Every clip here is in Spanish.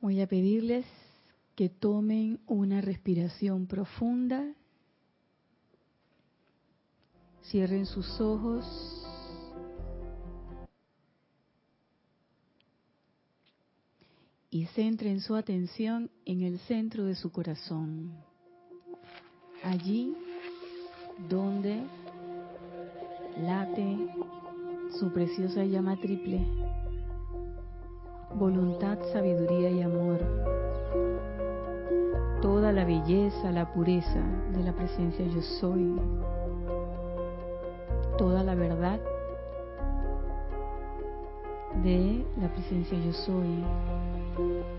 Voy a pedirles que tomen una respiración profunda. Cierren sus ojos. Y centren su atención en el centro de su corazón. Allí donde late su preciosa llama triple. Voluntad, sabiduría y amor. Toda la belleza, la pureza de la presencia yo soy, toda la verdad de la presencia yo soy,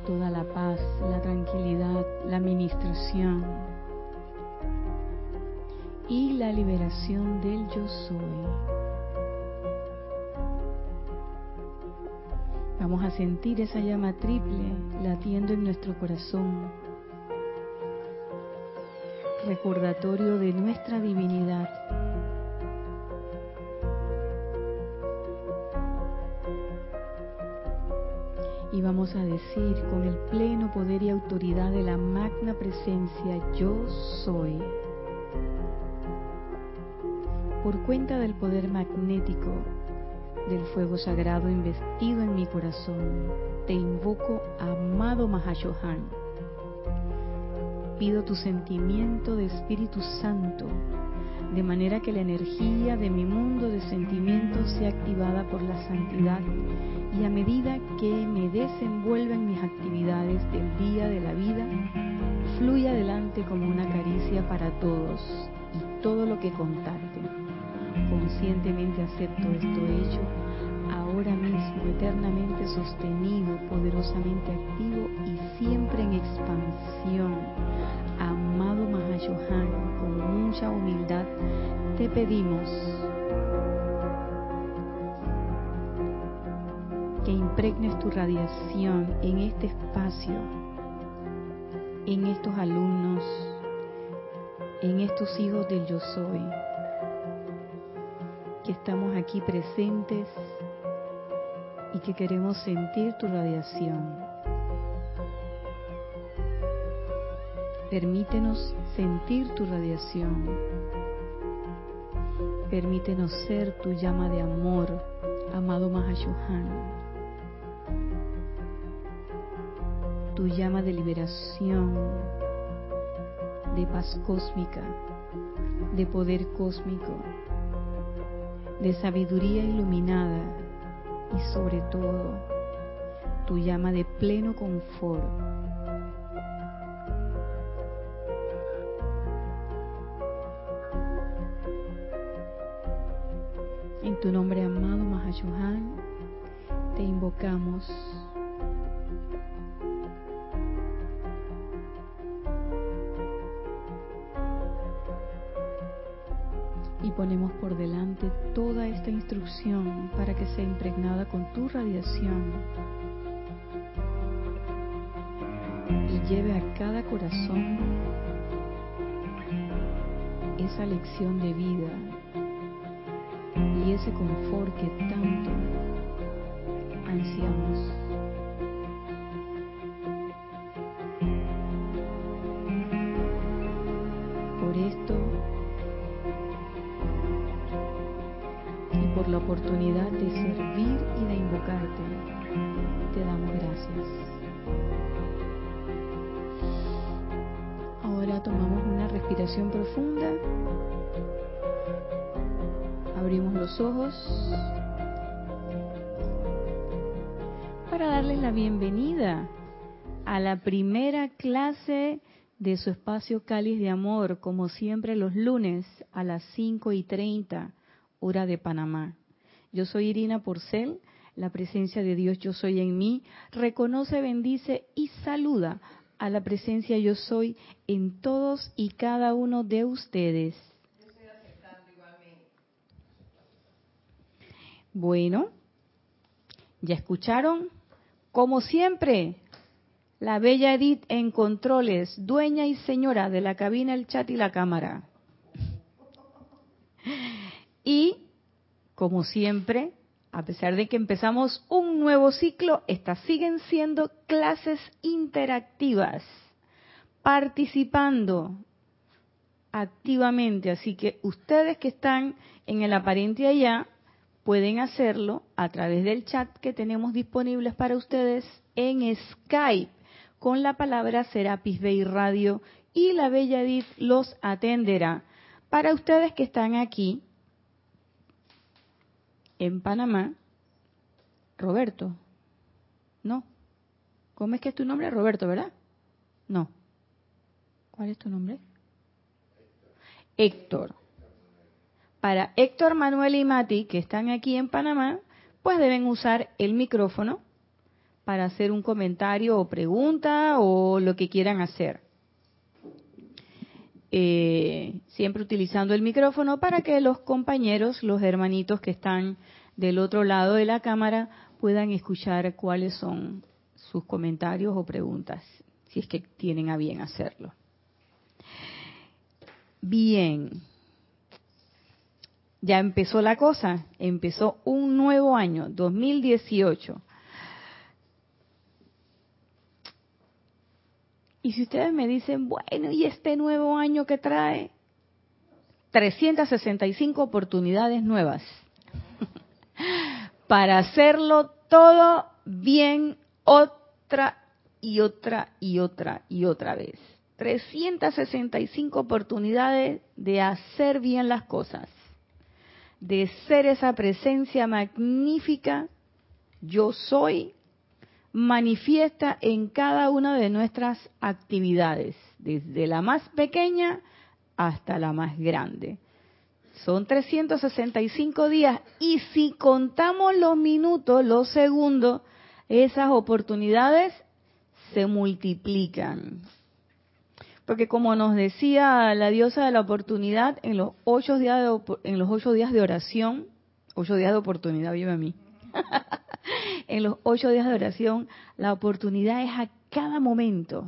toda la paz, la tranquilidad, la administración y la liberación del yo soy. Vamos a sentir esa llama triple latiendo en nuestro corazón recordatorio de nuestra divinidad. Y vamos a decir con el pleno poder y autoridad de la magna presencia yo soy. Por cuenta del poder magnético del fuego sagrado investido en mi corazón, te invoco, amado Mahashohan pido tu sentimiento de Espíritu Santo, de manera que la energía de mi mundo de sentimientos sea activada por la santidad y a medida que me desenvuelva en mis actividades del día de la vida, fluya adelante como una caricia para todos y todo lo que contacte. Conscientemente acepto esto hecho, ahora mismo eternamente sostenido, poderosamente activo y siempre en expansión. Amado Mahayohan, con mucha humildad te pedimos que impregnes tu radiación en este espacio, en estos alumnos, en estos hijos del yo soy, que estamos aquí presentes y que queremos sentir tu radiación. Permítenos sentir tu radiación. Permítenos ser tu llama de amor, amado Mahashohan. Tu llama de liberación, de paz cósmica, de poder cósmico, de sabiduría iluminada y sobre todo tu llama de pleno confort tu nombre amado Mahashohan, te invocamos. Ponemos por delante toda esta instrucción para que sea impregnada con tu radiación y lleve a cada corazón esa lección de vida y ese confort que tanto ansiamos. La oportunidad de servir y de invocarte, te damos gracias. Ahora tomamos una respiración profunda abrimos los ojos para darles la bienvenida a la primera clase de su espacio Cáliz de Amor, como siempre los lunes a las 5 y 30 hora de Panamá. Yo soy Irina Porcel, la presencia de Dios yo soy en mí, reconoce, bendice y saluda a la presencia yo soy en todos y cada uno de ustedes. Bueno, ya escucharon, como siempre, la bella Edith en controles, dueña y señora de la cabina, el chat y la cámara. Y, como siempre, a pesar de que empezamos un nuevo ciclo, estas siguen siendo clases interactivas, participando activamente. Así que ustedes que están en el aparente allá pueden hacerlo a través del chat que tenemos disponibles para ustedes en Skype con la palabra Serapis Bay Radio y la Bella Edith los atenderá. Para ustedes que están aquí en Panamá, Roberto, ¿no? ¿Cómo es que es tu nombre? Roberto, ¿verdad? No. ¿Cuál es tu nombre? Héctor. Para Héctor, Manuel y Mati, que están aquí en Panamá, pues deben usar el micrófono para hacer un comentario o pregunta o lo que quieran hacer. Eh, siempre utilizando el micrófono para que los compañeros, los hermanitos que están del otro lado de la cámara, puedan escuchar cuáles son sus comentarios o preguntas, si es que tienen a bien hacerlo. Bien, ya empezó la cosa, empezó un nuevo año, 2018. Y si ustedes me dicen, bueno, ¿y este nuevo año que trae? 365 oportunidades nuevas para hacerlo todo bien otra y otra y otra y otra vez. 365 oportunidades de hacer bien las cosas, de ser esa presencia magnífica, yo soy, manifiesta en cada una de nuestras actividades, desde la más pequeña hasta la más grande. Son 365 días y si contamos los minutos, los segundos, esas oportunidades se multiplican. Porque como nos decía la diosa de la oportunidad, en los ocho días de, en los ocho días de oración, ocho días de oportunidad, vive a mí. en los ocho días de oración, la oportunidad es a cada momento,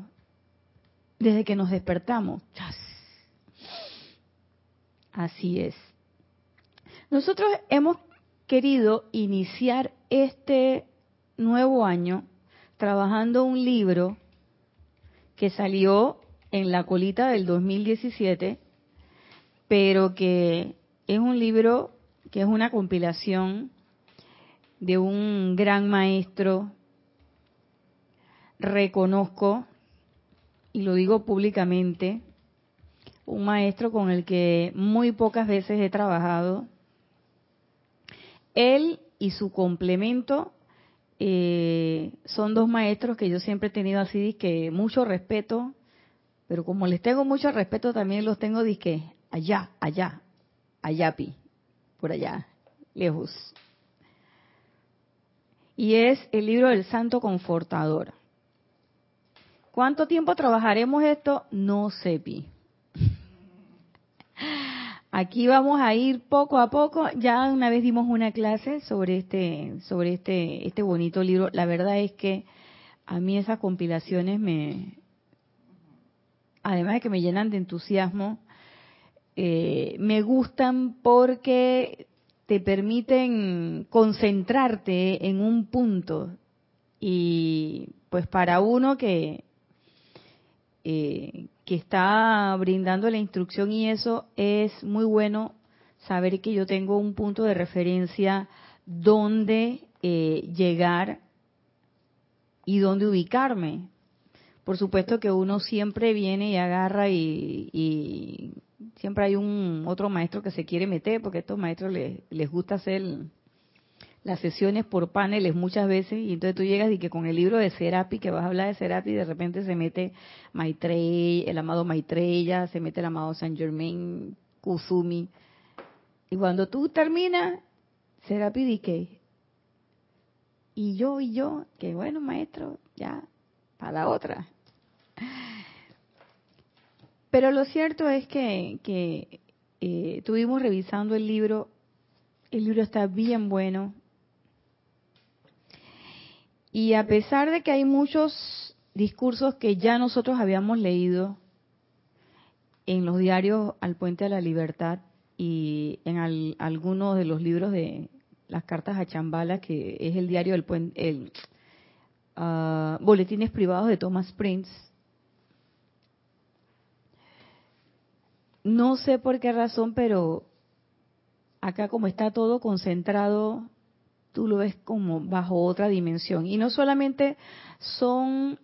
desde que nos despertamos. Así es. Nosotros hemos querido iniciar este nuevo año trabajando un libro que salió en la colita del 2017, pero que es un libro que es una compilación de un gran maestro, reconozco, y lo digo públicamente, un maestro con el que muy pocas veces he trabajado. Él y su complemento eh, son dos maestros que yo siempre he tenido así, que mucho respeto, pero como les tengo mucho respeto, también los tengo disque allá, allá, allá, pi, por allá, lejos y es el libro del Santo Confortador. ¿Cuánto tiempo trabajaremos esto? No sé, Pi. Aquí vamos a ir poco a poco. Ya una vez dimos una clase sobre este, sobre este, este bonito libro. La verdad es que a mí esas compilaciones me, además de que me llenan de entusiasmo, eh, me gustan porque te permiten concentrarte en un punto. Y pues para uno que, eh, que está brindando la instrucción y eso es muy bueno saber que yo tengo un punto de referencia donde eh, llegar y dónde ubicarme. Por supuesto que uno siempre viene y agarra y siempre hay un otro maestro que se quiere meter, porque a estos maestros les, les gusta hacer las sesiones por paneles muchas veces, y entonces tú llegas y que con el libro de Serapi, que vas a hablar de Serapi, de repente se mete Maitreya, el amado Maitreya, se mete el amado San Germain, Kusumi, y cuando tú terminas, Serapi di que, y yo, y yo, que bueno maestro, ya, para la otra. Pero lo cierto es que, que eh, estuvimos revisando el libro, el libro está bien bueno. Y a pesar de que hay muchos discursos que ya nosotros habíamos leído en los diarios Al Puente de la Libertad y en algunos de los libros de las cartas a Chambala, que es el diario del puente, el ah, boletines privados de Thomas Prince. No sé por qué razón, pero acá como está todo concentrado, tú lo ves como bajo otra dimensión. Y no solamente son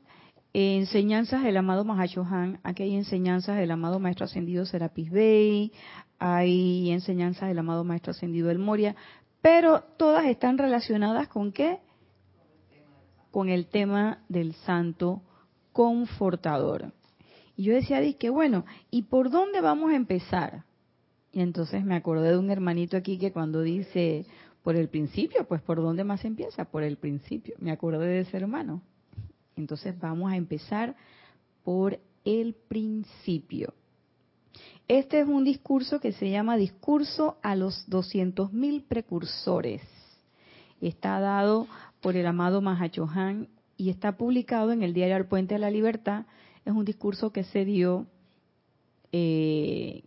enseñanzas del amado Mahashohan, aquí hay enseñanzas del amado Maestro Ascendido Serapis Bey, hay enseñanzas del amado Maestro Ascendido El Moria, pero todas están relacionadas con qué? Con el tema del santo confortador. Y yo decía, que bueno, ¿y por dónde vamos a empezar? Y entonces me acordé de un hermanito aquí que cuando dice, por el principio, pues ¿por dónde más empieza? Por el principio. Me acordé de ese hermano. Entonces vamos a empezar por el principio. Este es un discurso que se llama Discurso a los 200.000 precursores. Está dado por el amado Mahachohan y está publicado en el diario El Puente de la Libertad. Es un discurso que se dio eh,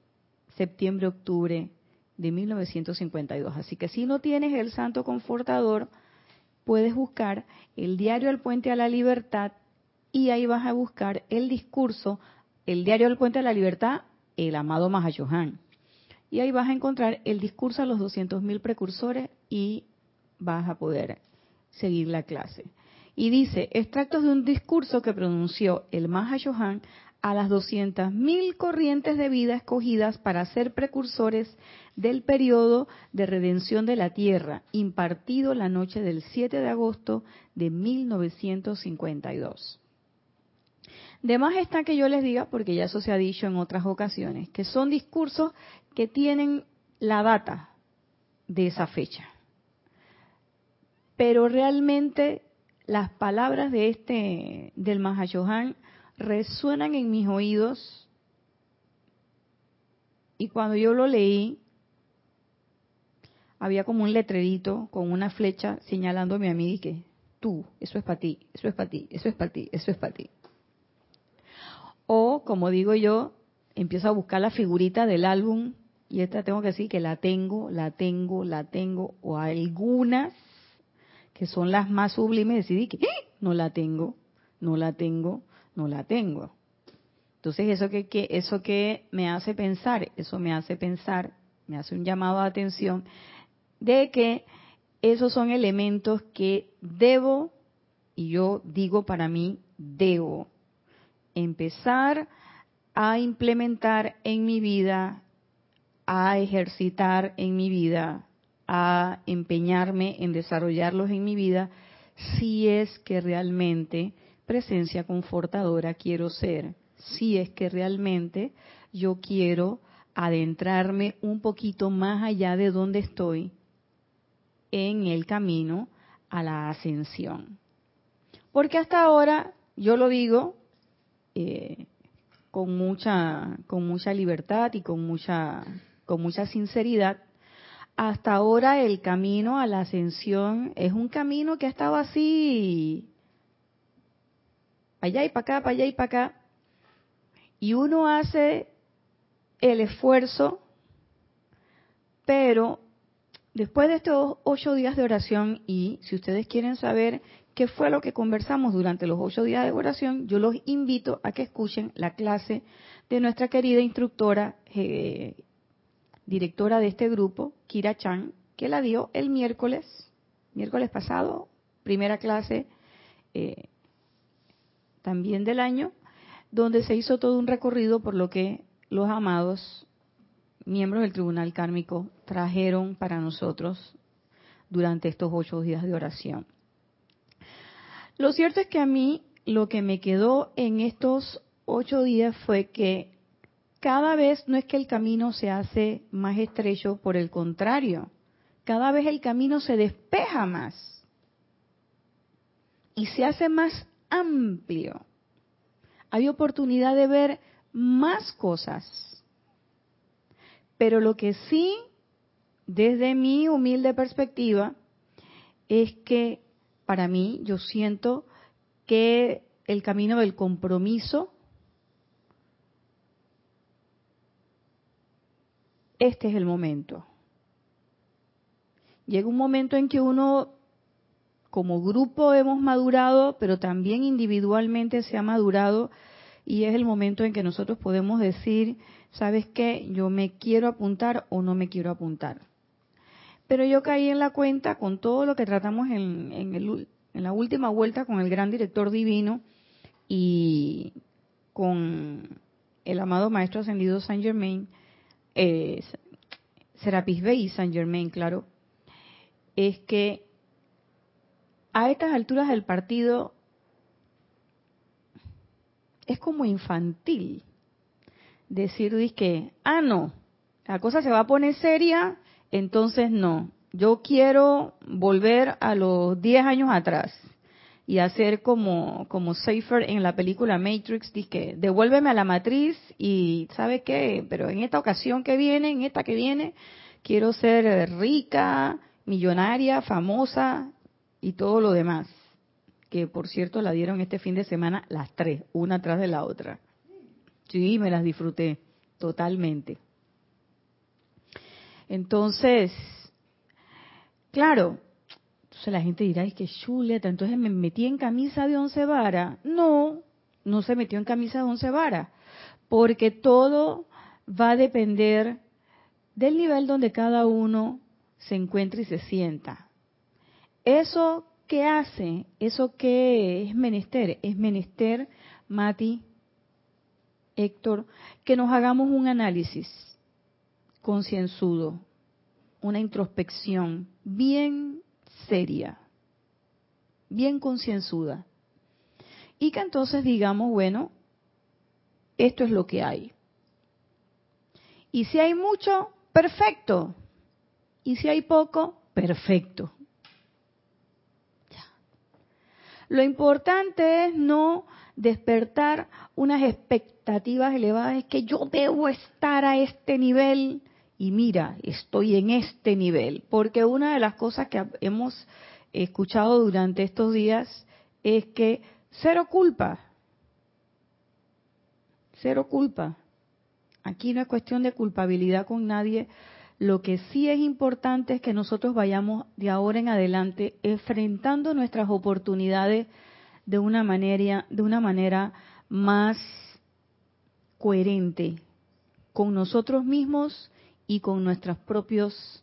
septiembre-octubre de 1952. Así que si no tienes el Santo Confortador, puedes buscar el diario El Puente a la Libertad y ahí vas a buscar el discurso, el diario El Puente a la Libertad, el amado Mahayohan. Y ahí vas a encontrar el discurso a los 200.000 precursores y vas a poder seguir la clase. Y dice, extractos de un discurso que pronunció el Mahayohan a las 200.000 corrientes de vida escogidas para ser precursores del periodo de redención de la Tierra, impartido la noche del 7 de agosto de 1952. De más está que yo les diga, porque ya eso se ha dicho en otras ocasiones, que son discursos que tienen la data de esa fecha. Pero realmente las palabras de este del Mahayohan resuenan en mis oídos y cuando yo lo leí había como un letrerito con una flecha señalándome a mí que tú, eso es para ti, eso es para ti, eso es para ti, eso es para ti. O como digo yo, empiezo a buscar la figurita del álbum y esta tengo que decir que la tengo, la tengo, la tengo, o algunas que son las más sublimes, decidí que ¡Eh! no la tengo, no la tengo, no la tengo. Entonces, eso que, eso que me hace pensar, eso me hace pensar, me hace un llamado de atención de que esos son elementos que debo, y yo digo para mí, debo empezar a implementar en mi vida, a ejercitar en mi vida, a empeñarme en desarrollarlos en mi vida, si es que realmente presencia confortadora quiero ser, si es que realmente yo quiero adentrarme un poquito más allá de donde estoy en el camino a la ascensión. Porque hasta ahora, yo lo digo eh, con, mucha, con mucha libertad y con mucha, con mucha sinceridad, hasta ahora el camino a la ascensión es un camino que ha estado así allá y para acá, para allá y para acá, y uno hace el esfuerzo, pero después de estos ocho días de oración, y si ustedes quieren saber qué fue lo que conversamos durante los ocho días de oración, yo los invito a que escuchen la clase de nuestra querida instructora, eh, directora de este grupo, Kira Chan, que la dio el miércoles, miércoles pasado, primera clase. Eh, también del año, donde se hizo todo un recorrido por lo que los amados miembros del Tribunal Kármico trajeron para nosotros durante estos ocho días de oración. Lo cierto es que a mí lo que me quedó en estos ocho días fue que cada vez no es que el camino se hace más estrecho, por el contrario, cada vez el camino se despeja más y se hace más amplio. Hay oportunidad de ver más cosas. Pero lo que sí, desde mi humilde perspectiva, es que para mí yo siento que el camino del compromiso, este es el momento. llega un momento en que uno como grupo hemos madurado, pero también individualmente se ha madurado y es el momento en que nosotros podemos decir, ¿sabes qué? Yo me quiero apuntar o no me quiero apuntar. Pero yo caí en la cuenta con todo lo que tratamos en, la última vuelta con el gran director divino y con el amado Maestro Ascendido Saint Germain, eh, Serapis Bey Saint Germain, claro, es que a estas alturas del partido es como infantil decir que, ah, no, la cosa se va a poner seria, entonces no. Yo quiero volver a los 10 años atrás y hacer como, como Safer en la película Matrix, que devuélveme a la matriz y ¿sabe qué? Pero en esta ocasión que viene, en esta que viene, quiero ser rica, millonaria, famosa y todo lo demás. Que por cierto la dieron este fin de semana las tres, una atrás de la otra. Sí, me las disfruté totalmente. Entonces, claro, entonces la gente dirá, es que chuleta, entonces me metí en camisa de once varas. No, no se metió en camisa de once varas, porque todo va a depender del nivel donde cada uno se encuentra y se sienta. Eso que hace, eso que es menester, es menester, Mati, Héctor, que nos hagamos un análisis concienzudo, una introspección bien seria, bien concienzuda. Y que entonces digamos, bueno, esto es lo que hay. Y si hay mucho, perfecto. Y si hay poco, perfecto. Lo importante es no despertar unas expectativas elevadas, es que yo debo estar a este nivel y mira, estoy en este nivel, porque una de las cosas que hemos escuchado durante estos días es que cero culpa, cero culpa. Aquí no es cuestión de culpabilidad con nadie, lo que sí es importante es que nosotros vayamos de ahora en adelante enfrentando nuestras oportunidades de una manera, de una manera más coherente con nosotros mismos y con nuestros propios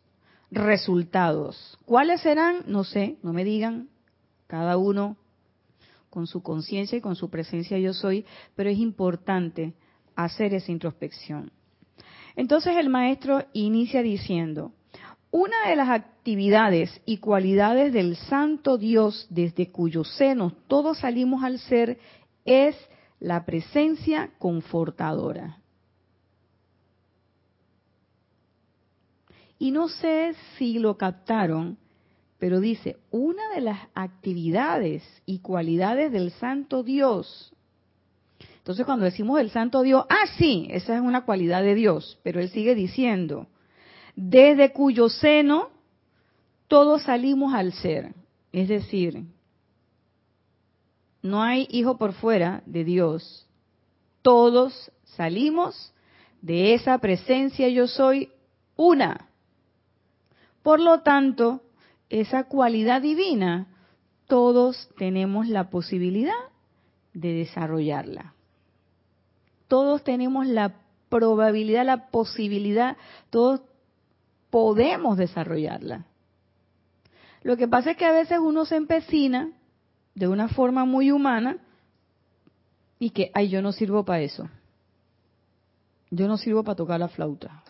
resultados. ¿Cuáles serán? No sé, no me digan, cada uno con su conciencia y con su presencia yo soy, pero es importante hacer esa introspección. Entonces el maestro inicia diciendo, una de las actividades y cualidades del Santo Dios desde cuyo seno todos salimos al ser es la presencia confortadora. Y no sé si lo captaron, pero dice, una de las actividades y cualidades del Santo Dios entonces cuando decimos el santo Dios, ah, sí, esa es una cualidad de Dios, pero él sigue diciendo, desde cuyo seno todos salimos al ser. Es decir, no hay hijo por fuera de Dios. Todos salimos de esa presencia yo soy una. Por lo tanto, esa cualidad divina, todos tenemos la posibilidad de desarrollarla todos tenemos la probabilidad, la posibilidad, todos podemos desarrollarla. Lo que pasa es que a veces uno se empecina de una forma muy humana y que, ay, yo no sirvo para eso. Yo no sirvo para tocar la flauta.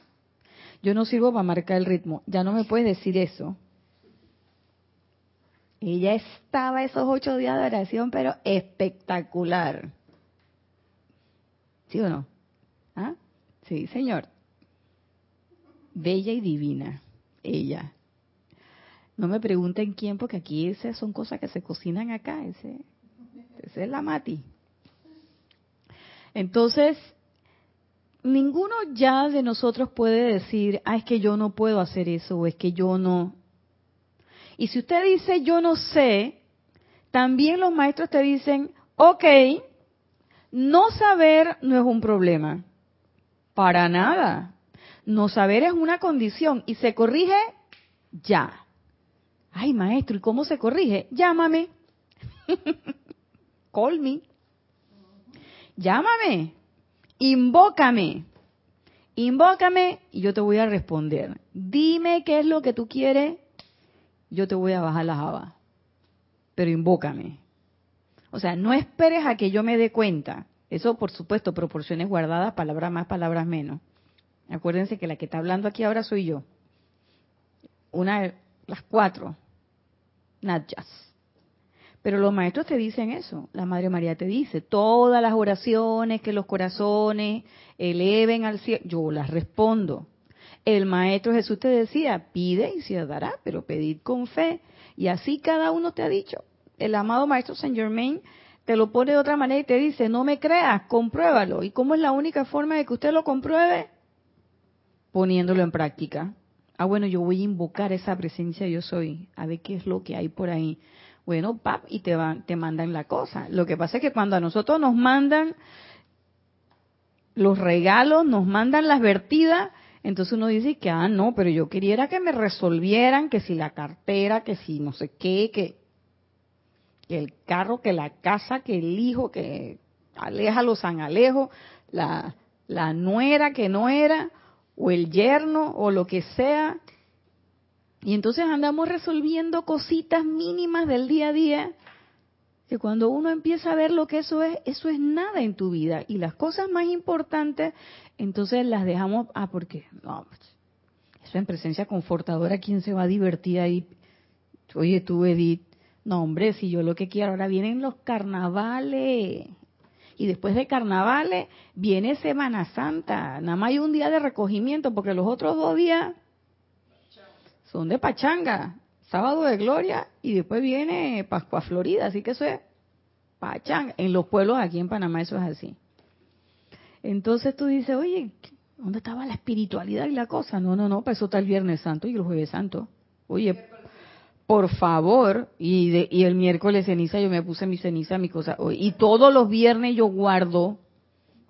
Yo no sirvo para marcar el ritmo. Ya no me puedes decir eso. Ella estaba esos ocho días de oración, pero espectacular. ¿Sí o no? ¿Ah? Sí, señor. Bella y divina, ella. No me pregunten quién, porque aquí esas son cosas que se cocinan acá. Ese, ese es la mati. Entonces, ninguno ya de nosotros puede decir, ah, es que yo no puedo hacer eso, o es que yo no. Y si usted dice, yo no sé, también los maestros te dicen, ok, no saber no es un problema. Para nada. No saber es una condición y se corrige ya. Ay, maestro, ¿y cómo se corrige? Llámame. Call me. Llámame. Invócame. Invócame y yo te voy a responder. Dime qué es lo que tú quieres, yo te voy a bajar las habas. Pero invócame. O sea, no esperes a que yo me dé cuenta. Eso, por supuesto, proporciones guardadas, palabras más, palabras menos. Acuérdense que la que está hablando aquí ahora soy yo. Una de las cuatro. Not Pero los maestros te dicen eso. La Madre María te dice, todas las oraciones que los corazones eleven al cielo, yo las respondo. El Maestro Jesús te decía, pide y se dará, pero pedid con fe. Y así cada uno te ha dicho. El amado Maestro Saint Germain te lo pone de otra manera y te dice, no me creas, compruébalo. ¿Y cómo es la única forma de que usted lo compruebe? Poniéndolo en práctica. Ah, bueno, yo voy a invocar esa presencia yo soy, a ver qué es lo que hay por ahí. Bueno, pap, y te, van, te mandan la cosa. Lo que pasa es que cuando a nosotros nos mandan los regalos, nos mandan las vertidas, entonces uno dice que, ah, no, pero yo quería que me resolvieran que si la cartera, que si no sé qué, que, el carro, que la casa, que el hijo, que aleja los San Alejo, la, la nuera que no era, o el yerno, o lo que sea. Y entonces andamos resolviendo cositas mínimas del día a día que cuando uno empieza a ver lo que eso es, eso es nada en tu vida. Y las cosas más importantes, entonces las dejamos, ah, porque, no, eso en presencia confortadora, ¿quién se va a divertir ahí? Oye, tú, Edith, no, hombre, si yo lo que quiero, ahora vienen los carnavales. Y después de carnavales viene Semana Santa. Nada más hay un día de recogimiento, porque los otros dos días son de pachanga sábado de gloria y después viene Pascua Florida, así que eso es pachanga. En los pueblos aquí en Panamá eso es así. Entonces tú dices, oye, ¿dónde estaba la espiritualidad y la cosa? No, no, no, para eso está el Viernes Santo y el Jueves Santo. Oye, por favor, y, de, y el miércoles ceniza yo me puse mi ceniza, mi cosa, y todos los viernes yo guardo,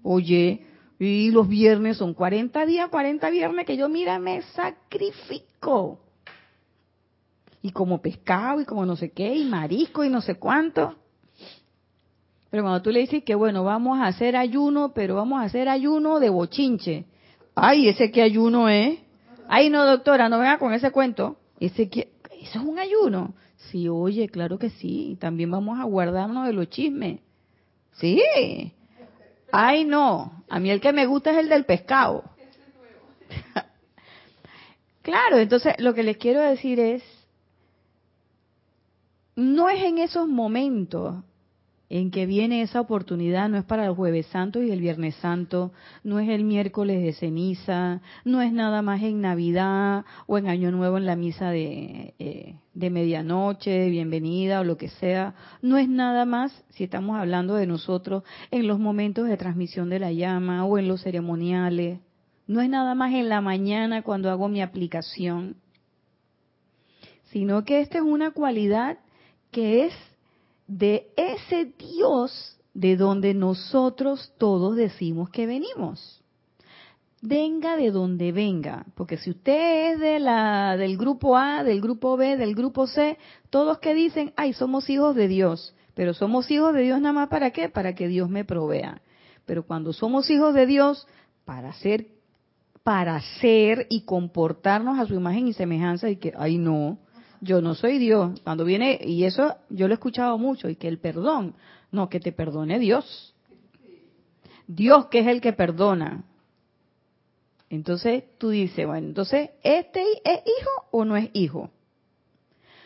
oye, y los viernes son 40 días, 40 viernes que yo, mira, me sacrifico y como pescado y como no sé qué, y marisco y no sé cuánto. Pero cuando tú le dices que bueno, vamos a hacer ayuno, pero vamos a hacer ayuno de bochinche. Ay, ese que ayuno es. Ay, no, doctora, no venga con ese cuento. Ese que, eso es un ayuno. Sí, oye, claro que sí. También vamos a guardarnos de los chismes. Sí. Ay, no. A mí el que me gusta es el del pescado. claro, entonces lo que les quiero decir es no es en esos momentos en que viene esa oportunidad, no es para el jueves santo y el viernes santo, no es el miércoles de ceniza, no es nada más en Navidad o en Año Nuevo en la misa de, eh, de medianoche, de bienvenida o lo que sea, no es nada más, si estamos hablando de nosotros, en los momentos de transmisión de la llama o en los ceremoniales, no es nada más en la mañana cuando hago mi aplicación, sino que esta es una cualidad que es de ese Dios de donde nosotros todos decimos que venimos. Venga de donde venga, porque si usted es de la del grupo A, del grupo B, del grupo C, todos que dicen, "Ay, somos hijos de Dios", pero somos hijos de Dios nada más para qué? Para que Dios me provea. Pero cuando somos hijos de Dios para ser para ser y comportarnos a su imagen y semejanza y que, ay no, yo no soy Dios. Cuando viene, y eso yo lo he escuchado mucho, y que el perdón, no, que te perdone Dios. Dios que es el que perdona. Entonces tú dices, bueno, entonces, ¿este es hijo o no es hijo?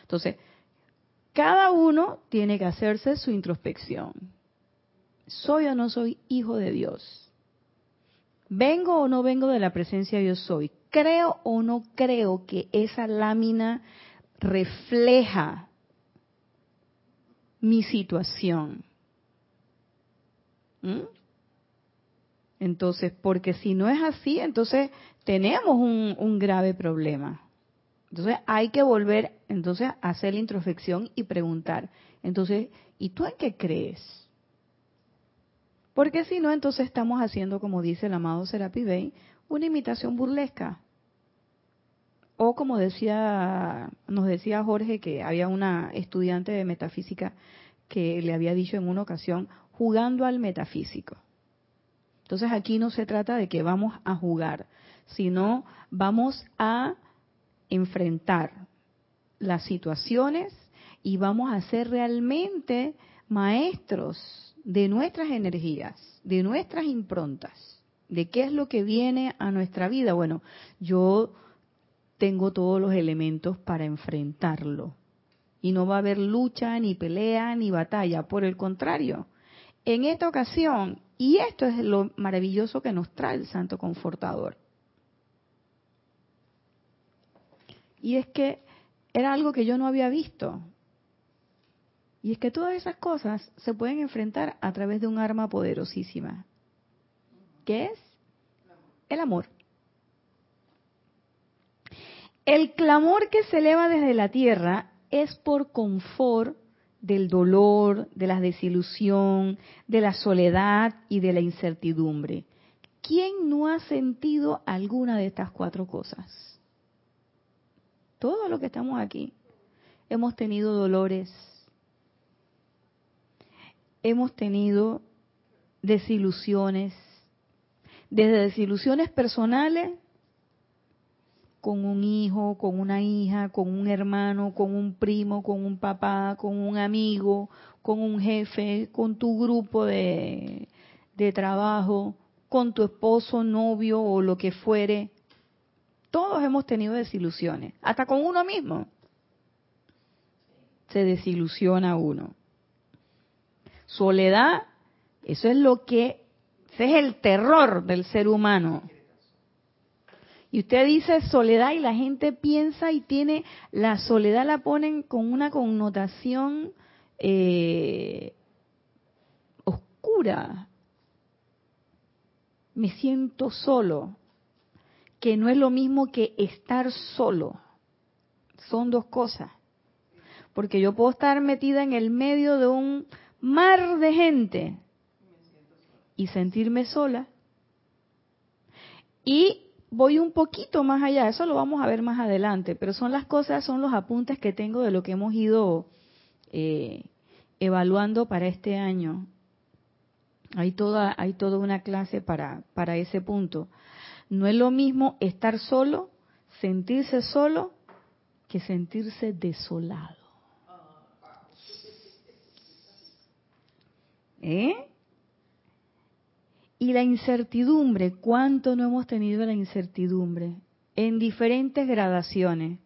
Entonces, cada uno tiene que hacerse su introspección. ¿Soy o no soy hijo de Dios? ¿Vengo o no vengo de la presencia yo soy? ¿Creo o no creo que esa lámina refleja mi situación. ¿Mm? Entonces, porque si no es así, entonces tenemos un, un, grave problema. Entonces hay que volver entonces a hacer la introspección y preguntar, entonces, ¿y tú en qué crees? Porque si no, entonces estamos haciendo, como dice el amado Serapi Bey, una imitación burlesca O como decía, nos decía Jorge que había una estudiante de metafísica que le había dicho en una ocasión, jugando al metafísico. Entonces aquí no se trata de que vamos a jugar, sino vamos a enfrentar las situaciones y vamos a ser realmente maestros de nuestras energías, de nuestras improntas, de qué es lo que viene a nuestra vida. Bueno, yo tengo todos los elementos para enfrentarlo. Y no va a haber lucha, ni pelea, ni batalla. Por el contrario, en esta ocasión, y esto es lo maravilloso que nos trae el Santo Confortador, y es que era algo que yo no había visto. Y es que todas esas cosas se pueden enfrentar a través de un arma poderosísima, que es el amor. El clamor que se eleva desde la tierra es por confort del dolor, de la desilusión, de la soledad y de la incertidumbre. ¿Quién no ha sentido alguna de estas cuatro cosas? Todos los que estamos aquí hemos tenido dolores, hemos tenido desilusiones, desde desilusiones personales con un hijo, con una hija, con un hermano, con un primo, con un papá, con un amigo, con un jefe, con tu grupo de, trabajo, con tu esposo, novio o lo que fuere. Todos hemos tenido desilusiones, hasta con uno mismo. Se desilusiona uno. Soledad, eso es lo que, es el terror del ser humano. Y usted dice soledad y la gente piensa y tiene, la soledad la ponen con una connotación eh, oscura. Me siento solo, que no es lo mismo que estar solo. Son dos cosas. Porque yo puedo estar metida en el medio de un mar de gente y sentirme sola. Y voy un poquito más allá, eso lo vamos a ver más adelante, pero son las cosas, son los apuntes que tengo de lo que hemos ido eh, evaluando para este año. Hay toda, hay toda una clase para, para ese punto. No es lo mismo estar solo, sentirse solo, que sentirse desolado. ¿Eh? Y la incertidumbre, ¿cuánto no hemos tenido la incertidumbre? En diferentes gradaciones.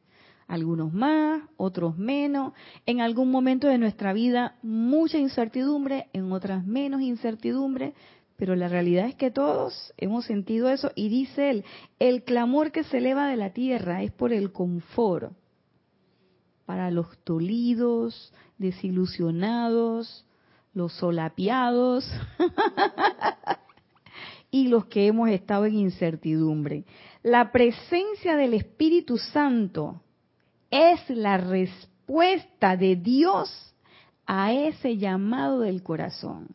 Algunos más, otros menos. En algún momento de nuestra vida mucha incertidumbre, en otras menos incertidumbre. Pero la realidad es que todos hemos sentido eso. Y dice él, el clamor que se eleva de la tierra es por el confort. Para los dolidos, desilusionados, los solapiados. y los que hemos estado en incertidumbre. La presencia del Espíritu Santo es la respuesta de Dios a ese llamado del corazón.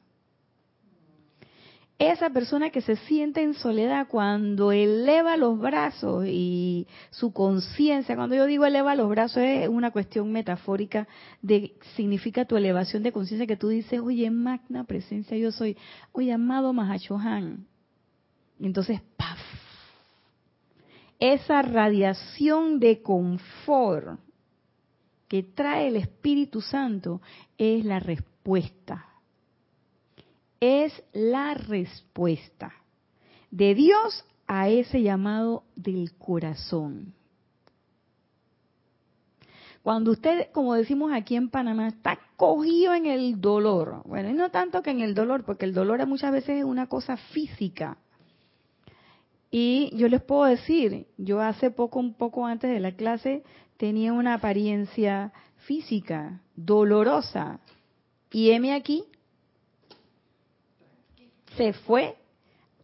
Esa persona que se siente en soledad cuando eleva los brazos y su conciencia, cuando yo digo eleva los brazos es una cuestión metafórica de significa tu elevación de conciencia que tú dices, oye, magna presencia yo soy, oye, amado Mahachohan, entonces, ¡paf! Esa radiación de confort que trae el Espíritu Santo es la respuesta. Es la respuesta de Dios a ese llamado del corazón. Cuando usted, como decimos aquí en Panamá, está cogido en el dolor, bueno, y no tanto que en el dolor, porque el dolor muchas veces es una cosa física, y yo les puedo decir, yo hace poco, un poco antes de la clase, tenía una apariencia física dolorosa. Y heme aquí, se fue.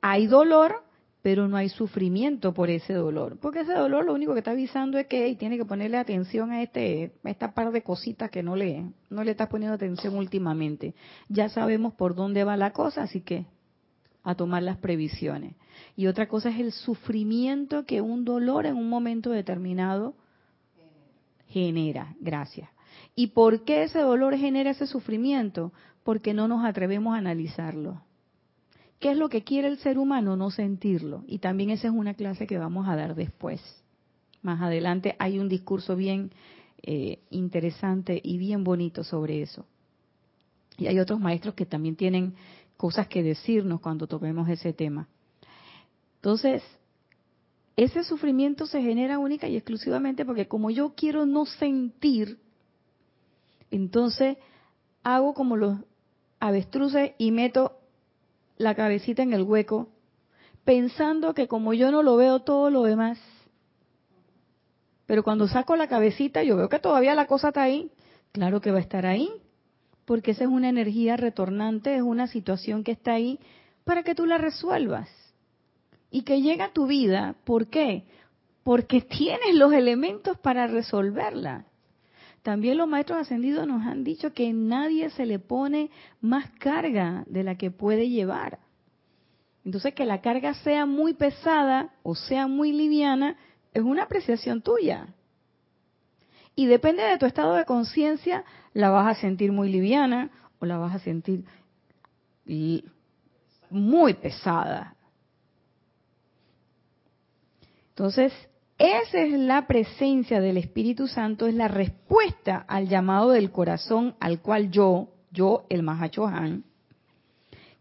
Hay dolor, pero no hay sufrimiento por ese dolor. Porque ese dolor lo único que está avisando es que tiene que ponerle atención a, este, a esta par de cositas que no le, no le está poniendo atención últimamente. Ya sabemos por dónde va la cosa, así que a tomar las previsiones. Y otra cosa es el sufrimiento que un dolor en un momento determinado genera. Gracias. ¿Y por qué ese dolor genera ese sufrimiento? Porque no nos atrevemos a analizarlo. ¿Qué es lo que quiere el ser humano? No sentirlo. Y también esa es una clase que vamos a dar después. Más adelante hay un discurso bien eh, interesante y bien bonito sobre eso. Y hay otros maestros que también tienen cosas que decirnos cuando toquemos ese tema. Entonces, ese sufrimiento se genera única y exclusivamente porque como yo quiero no sentir, entonces hago como los avestruces y meto la cabecita en el hueco, pensando que como yo no lo veo todo lo demás, pero cuando saco la cabecita yo veo que todavía la cosa está ahí, claro que va a estar ahí, porque esa es una energía retornante, es una situación que está ahí para que tú la resuelvas y que llega a tu vida. ¿Por qué? Porque tienes los elementos para resolverla. También los maestros ascendidos nos han dicho que nadie se le pone más carga de la que puede llevar. Entonces, que la carga sea muy pesada o sea muy liviana es una apreciación tuya. Y depende de tu estado de conciencia, la vas a sentir muy liviana o la vas a sentir muy pesada. Entonces, esa es la presencia del Espíritu Santo, es la respuesta al llamado del corazón al cual yo, yo, el Mahachohan,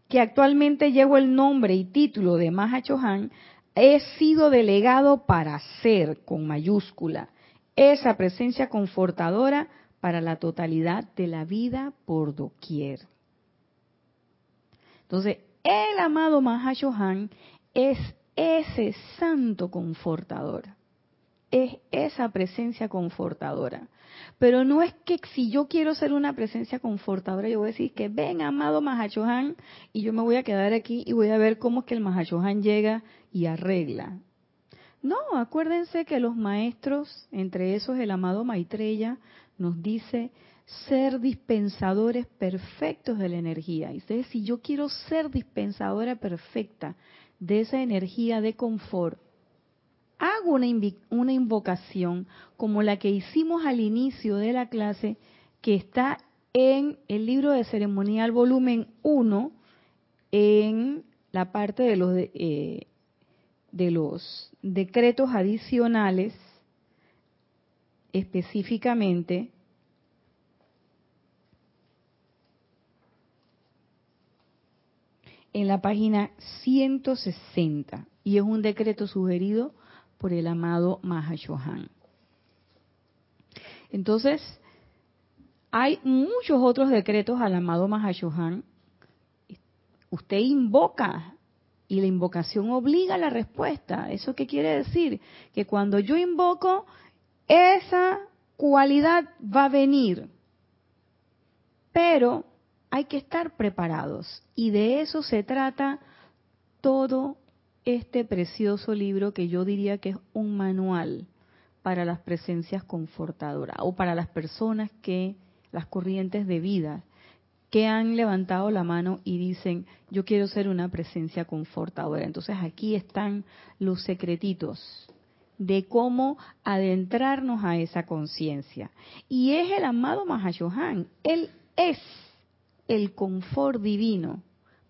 que actualmente llevo el nombre y título de Mahachohan, he sido delegado para ser, con mayúscula, esa presencia confortadora para la totalidad de la vida por doquier. Entonces, el amado Mahashohan es ese santo confortador es esa presencia confortadora. Pero no es que si yo quiero ser una presencia confortadora, yo voy a decir que ven, amado Mahachohan, y yo me voy a quedar aquí y voy a ver cómo es que el Mahachohan llega y arregla. No, acuérdense que los maestros, entre esos el amado Maitreya, nos dice ser dispensadores perfectos de la energía. Y ustedes, si yo quiero ser dispensadora perfecta de esa energía de confort, hago una, invocación como la que hicimos al inicio de la clase, que está en el libro de ceremonial volumen 1, en la parte de los, eh, de los decretos adicionales, específicamente en la página 160 y es un decreto sugerido por el amado Mahashohan. Entonces, hay muchos otros decretos al amado Mahashohan. Usted invoca y la invocación obliga a la respuesta. ¿Eso qué quiere decir? Que cuando yo invoco, esa cualidad va a venir. Pero hay que estar preparados. Y de eso se trata todo este precioso libro que yo diría que es un manual para las presencias confortadoras o para las personas que, las corrientes de vida, que han levantado la mano y dicen, yo quiero ser una presencia confortadora. Entonces aquí están los secretitos de cómo adentrarnos a esa conciencia. Y es el amado Mahashohan, él es el confort divino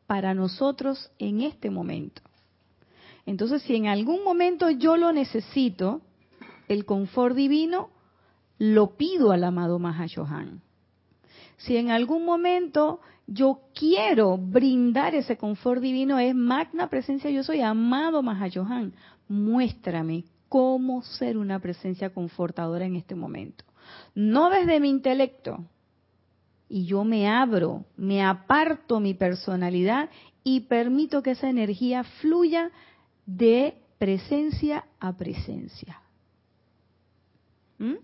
para nosotros en este momento. Entonces, si en algún momento yo lo necesito, el confort divino, lo pido al amado Mahashohan. Si en algún momento yo quiero brindar ese confort divino, es magna presencia, yo soy amado Mahashohan. Muéstrame cómo ser una presencia confortadora en este momento. No desde mi intelecto. Y yo me abro, me aparto mi personalidad y permito que esa energía fluya de presencia a presencia. ¿Mm?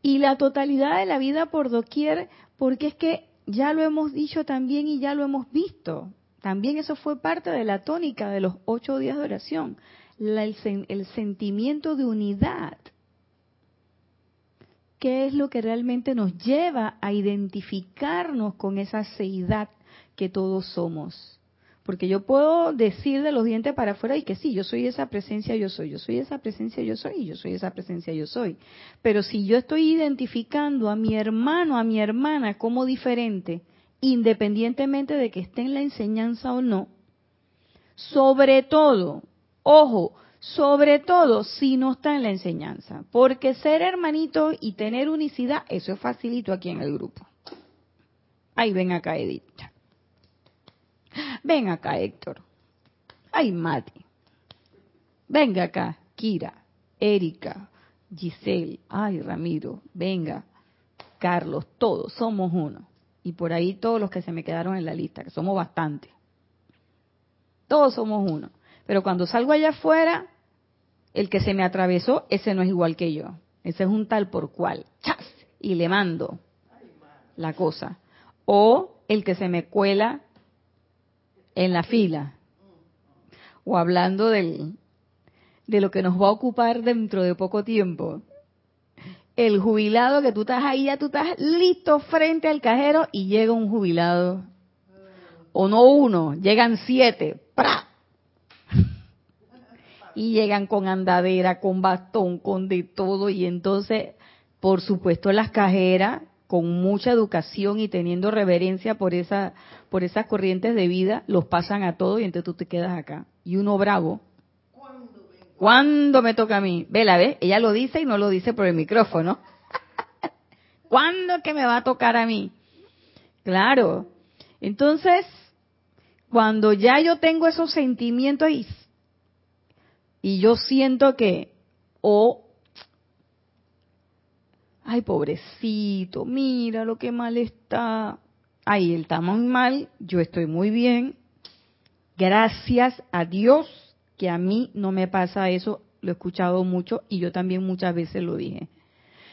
Y la totalidad de la vida por doquier, porque es que ya lo hemos dicho también y ya lo hemos visto. También eso fue parte de la tónica de los ocho días de oración, el, el sentimiento de unidad. ¿Qué es lo que realmente nos lleva a identificarnos con esa seidad que todos somos. Porque yo puedo decir de los dientes para afuera y que sí, yo soy esa presencia, yo soy, yo soy esa presencia, yo soy, y yo soy esa presencia, yo soy. Pero si yo estoy identificando a mi hermano, a mi hermana como diferente, independientemente de que esté en la enseñanza o no, sobre todo, ojo, sobre todo si no está en la enseñanza, porque ser hermanito y tener unicidad, eso es facilito aquí en el grupo. Ahí ven acá, Edith. Ven acá, Héctor. Ay, Mati. Venga acá, Kira, Erika, Giselle, ay, Ramiro, venga, Carlos, todos somos uno. Y por ahí todos los que se me quedaron en la lista, que somos bastantes. Todos somos uno. Pero cuando salgo allá afuera, el que se me atravesó, ese no es igual que yo. Ese es un tal por cual. ¡Chas! Y le mando la cosa. O el que se me cuela en la fila o hablando del, de lo que nos va a ocupar dentro de poco tiempo. El jubilado que tú estás ahí, ya tú estás listo frente al cajero y llega un jubilado. O no uno, llegan siete. ¡Pra! Y llegan con andadera, con bastón, con de todo. Y entonces, por supuesto, las cajeras con mucha educación y teniendo reverencia por esa por esas corrientes de vida, los pasan a todos y entonces tú te quedas acá. Y uno bravo. ¿Cuándo me toca a mí? Vela, ve, ella lo dice y no lo dice por el micrófono. ¿Cuándo que me va a tocar a mí? Claro. Entonces, cuando ya yo tengo esos sentimientos y, yo siento que o ay pobrecito, mira lo que mal está. Ay, él está muy mal, yo estoy muy bien. Gracias a Dios que a mí no me pasa eso, lo he escuchado mucho y yo también muchas veces lo dije.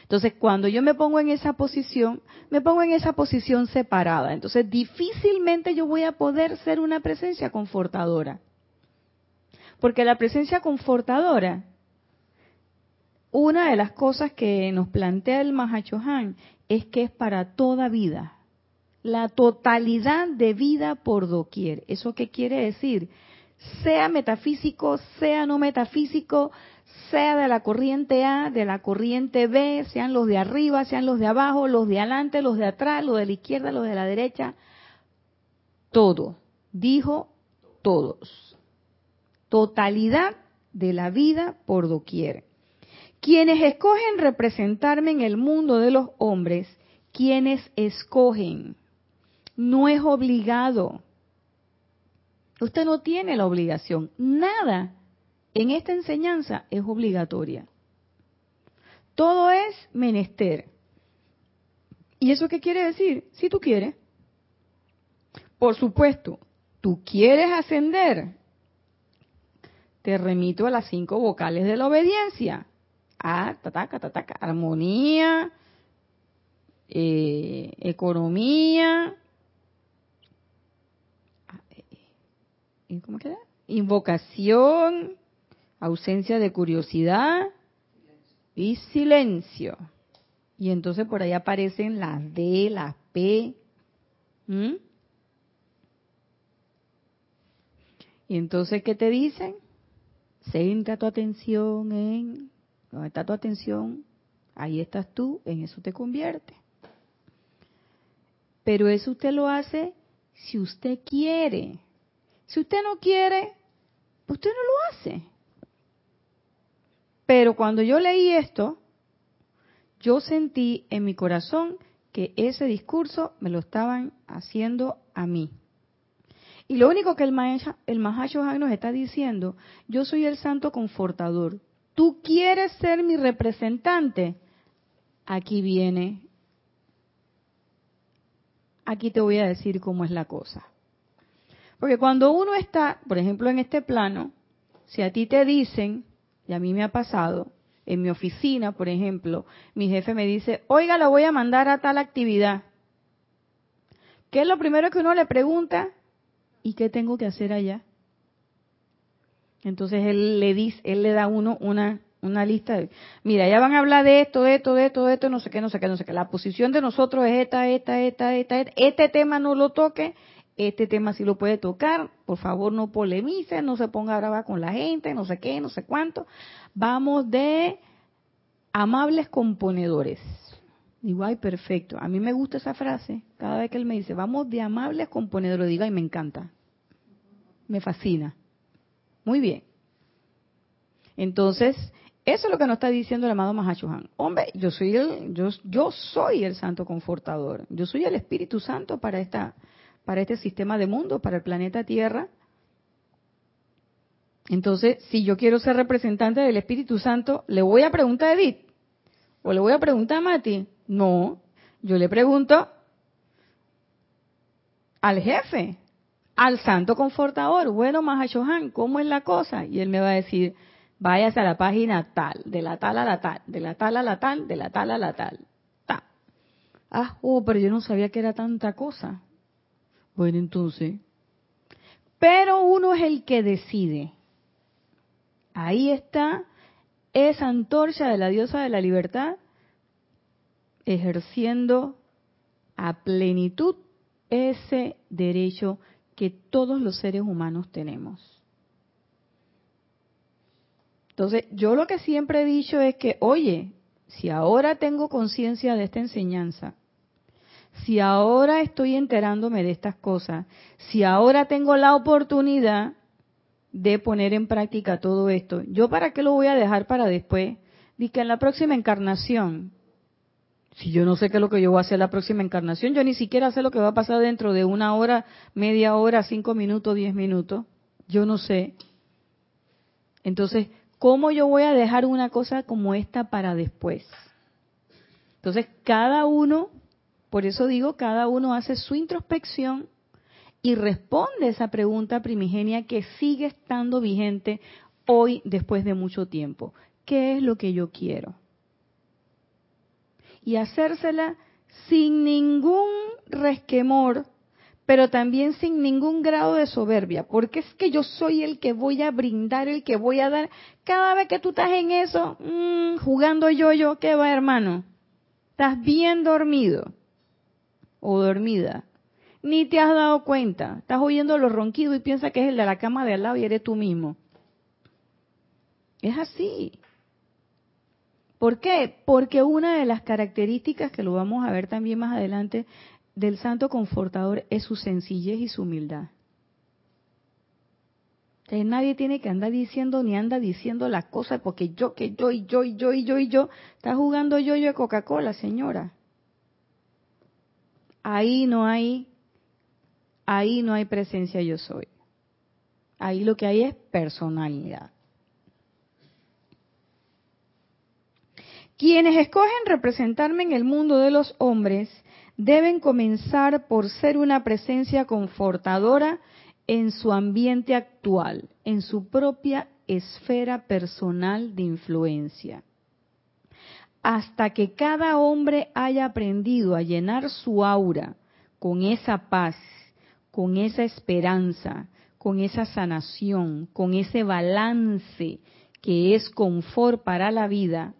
Entonces, cuando yo me pongo en esa posición, me pongo en esa posición separada. Entonces, difícilmente yo voy a poder ser una presencia confortadora. Porque la presencia confortadora una de las cosas que nos plantea el Mahachohan es que es para toda vida, la totalidad de vida por doquier. ¿Eso qué quiere decir? Sea metafísico, sea no metafísico, sea de la corriente A, de la corriente B, sean los de arriba, sean los de abajo, los de adelante, los de atrás, los de la izquierda, los de la derecha, todo. Dijo todos. Totalidad de la vida por doquier. Quienes escogen representarme en el mundo de los hombres, quienes escogen, no es obligado. Usted no tiene la obligación. Nada en esta enseñanza es obligatoria. Todo es menester. ¿Y eso qué quiere decir? Si tú quieres. Por supuesto, tú quieres ascender. Te remito a las cinco vocales de la obediencia a tataca, tataca, armonía, eh, economía, ¿cómo queda? Invocación, ausencia de curiosidad y silencio. Y entonces por ahí aparecen las D, las P. Y entonces, ¿qué te dicen? Centra tu atención en donde está tu atención, ahí estás tú, en eso te convierte. Pero eso usted lo hace si usted quiere. Si usted no quiere, usted no lo hace. Pero cuando yo leí esto, yo sentí en mi corazón que ese discurso me lo estaban haciendo a mí. Y lo único que el, Mahacho el nos está diciendo, yo soy el santo confortador, tú quieres ser mi representante, aquí viene, aquí te voy a decir cómo es la cosa. Porque cuando uno está, por ejemplo, en este plano, si a ti te dicen, y a mí me ha pasado, en mi oficina, por ejemplo, mi jefe me dice, oiga, la voy a mandar a tal actividad. ¿Qué es lo primero que uno le pregunta? ¿Y qué tengo que hacer allá? Entonces él le dice, él le da a uno una, una lista de, mira, ya van a hablar de esto, de esto, de esto, de esto, no sé qué, no sé qué, no sé qué. La posición de nosotros es esta, esta, esta, esta, esta. Este tema no lo toque, este tema sí lo puede tocar, por favor no polemice, no se ponga brava con la gente, no sé qué, no sé cuánto. Vamos de amables componedores. Digo, ay, perfecto. A mí me gusta esa frase. Cada vez que él me dice, vamos de amables componedores, digo, ay, me encanta. Me fascina. Muy bien. Entonces, eso es lo que nos está diciendo el amado Mahashohan. Hombre, yo soy el, yo, yo soy el santo confortador. Yo soy el Espíritu Santo para esta, para este sistema de mundo, para el planeta Tierra. Entonces, si yo quiero ser representante del Espíritu Santo, ¿le voy a preguntar a Edith? ¿O le voy a preguntar a Mati? No, yo le pregunto al jefe, al santo confortador. Bueno, Mahashohan, ¿cómo es la cosa? Y él me va a decir, váyase a la página tal, de la tal a la tal, de la tal a la tal, de la tal a la tal. Ta. Ah, oh, pero yo no sabía que era tanta cosa. Bueno, entonces. Pero uno es el que decide. Ahí está esa antorcha de la diosa de la libertad ejerciendo a plenitud ese derecho que todos los seres humanos tenemos. Entonces, yo lo que siempre he dicho es que, oye, si ahora tengo conciencia de esta enseñanza, si ahora estoy enterándome de estas cosas, si ahora tengo la oportunidad de poner en práctica todo esto, ¿yo para qué lo voy a dejar para después? Di que en la próxima encarnación, si yo no sé qué es lo que yo voy a hacer la próxima encarnación, yo ni siquiera sé lo que va a pasar dentro de una hora, media hora, cinco minutos, diez minutos, yo no sé. Entonces, ¿cómo yo voy a dejar una cosa como esta para después? Entonces, cada uno por eso digo, cada uno hace su introspección y responde esa pregunta primigenia que sigue estando vigente hoy después de mucho tiempo. ¿Qué es lo que yo quiero? Y hacérsela sin ningún resquemor, pero también sin ningún grado de soberbia, porque es que yo soy el que voy a brindar, el que voy a dar. Cada vez que tú estás en eso, mmm, jugando yo-yo, ¿qué va, hermano? Estás bien dormido o dormida. Ni te has dado cuenta. Estás oyendo los ronquidos y piensas que es el de la cama de al lado y eres tú mismo. Es así. ¿Por qué? Porque una de las características que lo vamos a ver también más adelante del santo confortador es su sencillez y su humildad. Entonces, nadie tiene que andar diciendo ni anda diciendo las cosas porque yo, que yo y yo y yo y yo y yo. Está jugando yo yo de Coca-Cola, señora ahí no hay, ahí no hay presencia yo soy. Ahí lo que hay es personalidad. Quienes escogen representarme en el mundo de los hombres deben comenzar por ser una presencia confortadora en su ambiente actual, en su propia esfera personal de influencia hasta que cada hombre haya aprendido a llenar su aura con esa paz, con esa esperanza, con esa sanación, con ese balance que es confort para la vida,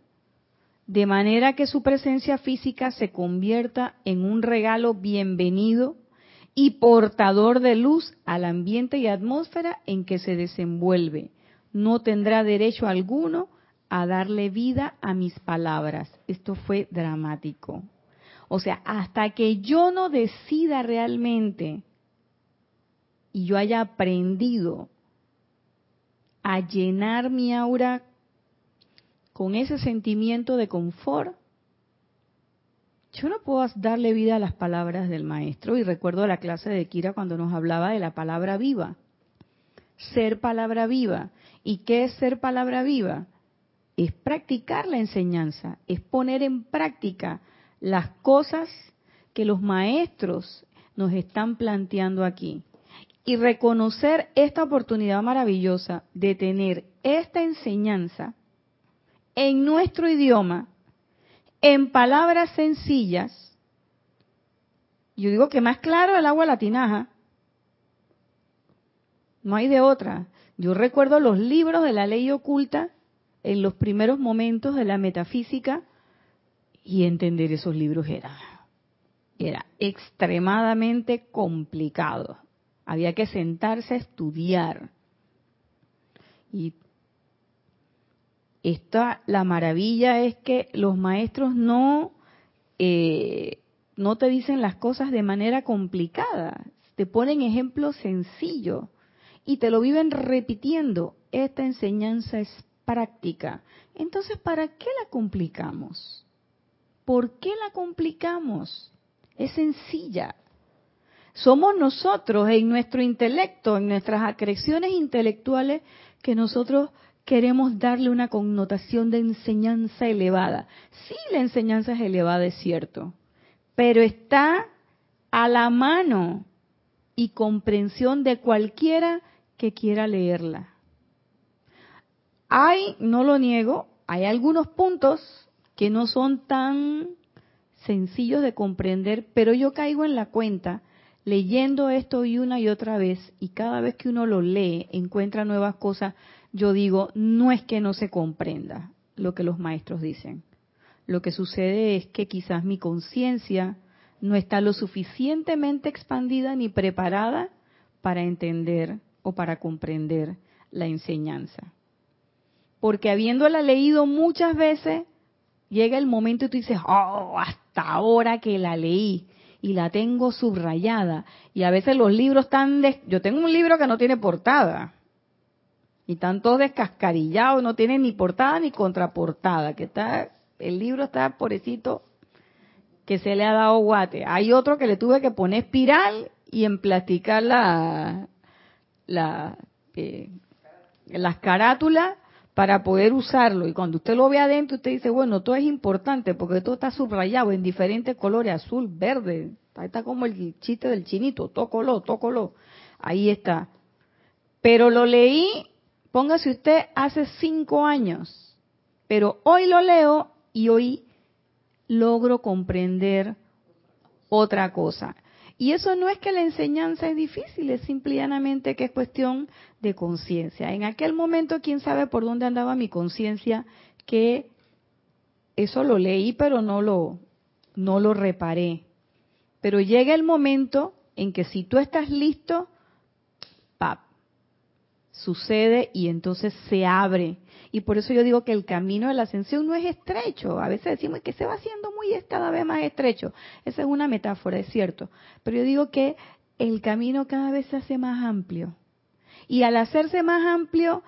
de manera que su presencia física se convierta en un regalo bienvenido y portador de luz al ambiente y atmósfera en que se desenvuelve. No tendrá derecho alguno a darle vida a mis palabras. Esto fue dramático. O sea, hasta que yo no decida realmente y yo haya aprendido a llenar mi aura con ese sentimiento de confort, yo no puedo darle vida a las palabras del maestro. Y recuerdo la clase de Kira cuando nos hablaba de la palabra viva. Ser palabra viva. ¿Y qué es ser palabra viva? Es practicar la enseñanza, es poner en práctica las cosas que los maestros nos están planteando aquí. Y reconocer esta oportunidad maravillosa de tener esta enseñanza en nuestro idioma, en palabras sencillas. Yo digo que más claro el agua latinaja. No hay de otra. Yo recuerdo los libros de la ley oculta en los primeros momentos de la metafísica y entender esos libros era, era extremadamente complicado. había que sentarse a estudiar. Y esta, la maravilla es que los maestros no, eh, no te dicen las cosas de manera complicada, te ponen ejemplos sencillos y te lo viven repitiendo. Esta enseñanza es práctica. Entonces, ¿para qué la complicamos? ¿Por qué la complicamos? Es sencilla. Somos nosotros en nuestro intelecto, en nuestras acreciones intelectuales, que nosotros queremos darle una connotación de enseñanza elevada. Sí, la enseñanza es elevada, es cierto, pero está a la mano y comprensión de cualquiera que quiera leerla. Hay, no lo niego, hay algunos puntos que no son tan sencillos de comprender, pero yo caigo en la cuenta leyendo esto y una y otra vez, y cada vez que uno lo lee encuentra nuevas cosas, yo digo, no es que no se comprenda lo que los maestros dicen. Lo que sucede es que quizás mi conciencia no está lo suficientemente expandida ni preparada para entender o para comprender la enseñanza. Porque habiéndola leído muchas veces, llega el momento y tú dices, oh, hasta ahora que la leí y la tengo subrayada. Y a veces los libros están... Yo tengo un libro que no tiene portada. Y están todos descascarillados, no tiene ni portada ni contraportada, que está, el libro está pobrecito que se le ha dado guate. Hay otro que le tuve que poner espiral y emplasticar la, la, eh, las carátulas para poder usarlo. Y cuando usted lo ve adentro, usted dice, bueno, todo es importante porque todo está subrayado en diferentes colores, azul, verde. Ahí está como el chiste del chinito, tócolo, tócolo. Ahí está. Pero lo leí, póngase usted, hace cinco años. Pero hoy lo leo y hoy logro comprender otra cosa. Y eso no es que la enseñanza es difícil, es simplemente que es cuestión de conciencia. En aquel momento, quién sabe por dónde andaba mi conciencia, que eso lo leí, pero no lo, no lo reparé. Pero llega el momento en que si tú estás listo, sucede y entonces se abre y por eso yo digo que el camino de la ascensión no es estrecho. A veces decimos que se va haciendo muy cada vez más estrecho. Esa es una metáfora, es cierto. Pero yo digo que el camino cada vez se hace más amplio. Y al hacerse más amplio,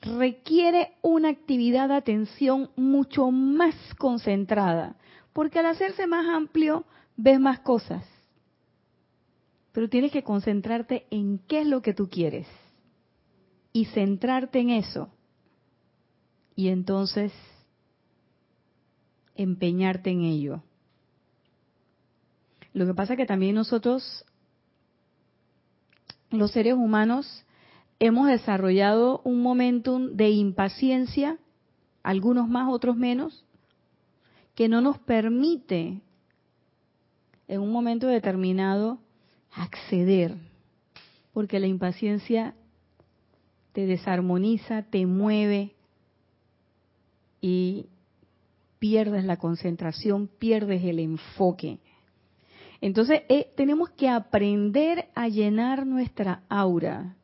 requiere una actividad de atención mucho más concentrada. Porque al hacerse más amplio, ves más cosas. Pero tienes que concentrarte en qué es lo que tú quieres. Y centrarte en eso y entonces empeñarte en ello. Lo que pasa es que también nosotros, los seres humanos, hemos desarrollado un momentum de impaciencia, algunos más, otros menos, que no nos permite en un momento determinado acceder, porque la impaciencia te desarmoniza, te mueve, y pierdes la concentración, pierdes el enfoque. Entonces, eh, tenemos que aprender a llenar nuestra aura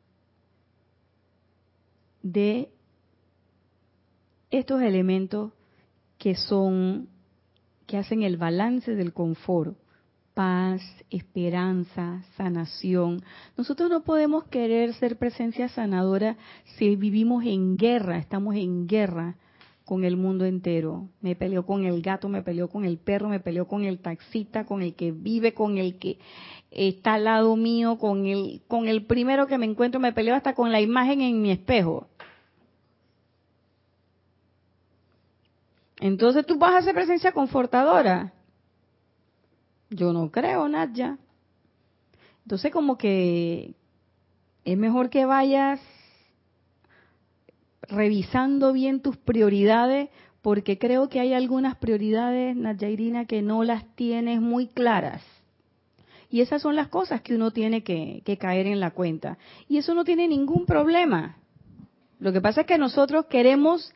de estos elementos que son, que hacen el balance del confort, paz, esperanza, sanación. Nosotros no podemos querer ser presencia sanadora si vivimos en guerra, estamos en guerra con el mundo entero. Me peleó con el gato, me peleó con el perro, me peleó con el taxista, con el que vive, con el que está al lado mío, con el, con el primero que me encuentro, me peleó hasta con la imagen en mi espejo. Entonces tú vas a hacer presencia confortadora. Yo no creo, Nadia. Entonces como que es mejor que vayas revisando bien tus prioridades, porque creo que hay algunas prioridades, Nayairina, que no las tienes muy claras. Y esas son las cosas que uno tiene que, que, caer en la cuenta. Y eso no tiene ningún problema. Lo que pasa es que nosotros queremos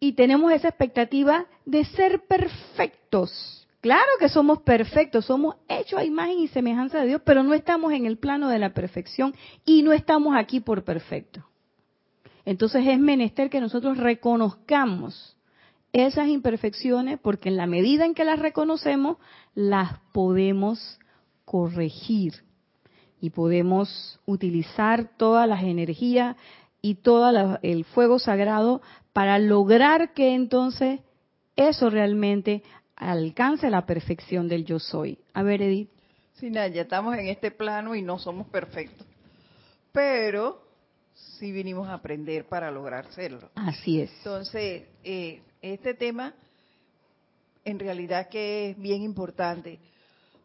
y tenemos esa expectativa de ser perfectos Claro que somos perfectos, somos hechos a imagen y semejanza de Dios, pero no estamos en el plano de la perfección y no estamos aquí por perfecto. Entonces es menester que nosotros reconozcamos esas imperfecciones porque en la medida en que las reconocemos, las podemos corregir y podemos utilizar todas las energías y todo el fuego sagrado para lograr que entonces eso realmente alcance la perfección del yo soy. A ver, Edith. Sí, ya estamos en este plano y no somos perfectos. Pero sí vinimos a aprender para lograr serlo. Así es. Entonces, eh, este tema en realidad que es bien importante,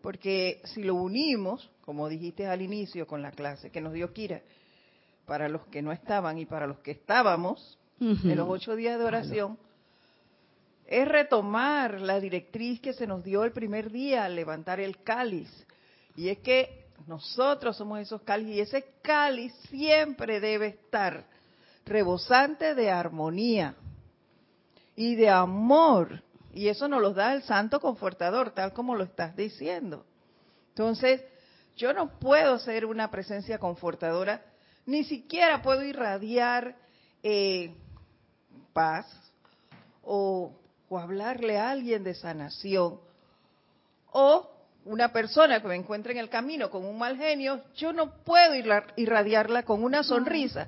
porque si lo unimos, como dijiste al inicio con la clase que nos dio Kira, para los que no estaban y para los que estábamos, en los ocho días de oración, es retomar la directriz que se nos dio el primer día, levantar el cáliz. Y es que nosotros somos esos cáliz y ese cáliz siempre debe estar rebosante de armonía y de amor. Y eso nos lo da el Santo Confortador, tal como lo estás diciendo. Entonces, yo no puedo ser una presencia confortadora, ni siquiera puedo irradiar eh, paz o, o hablarle a alguien de sanación o una persona que me encuentre en el camino con un mal genio, yo no puedo irradiarla con una sonrisa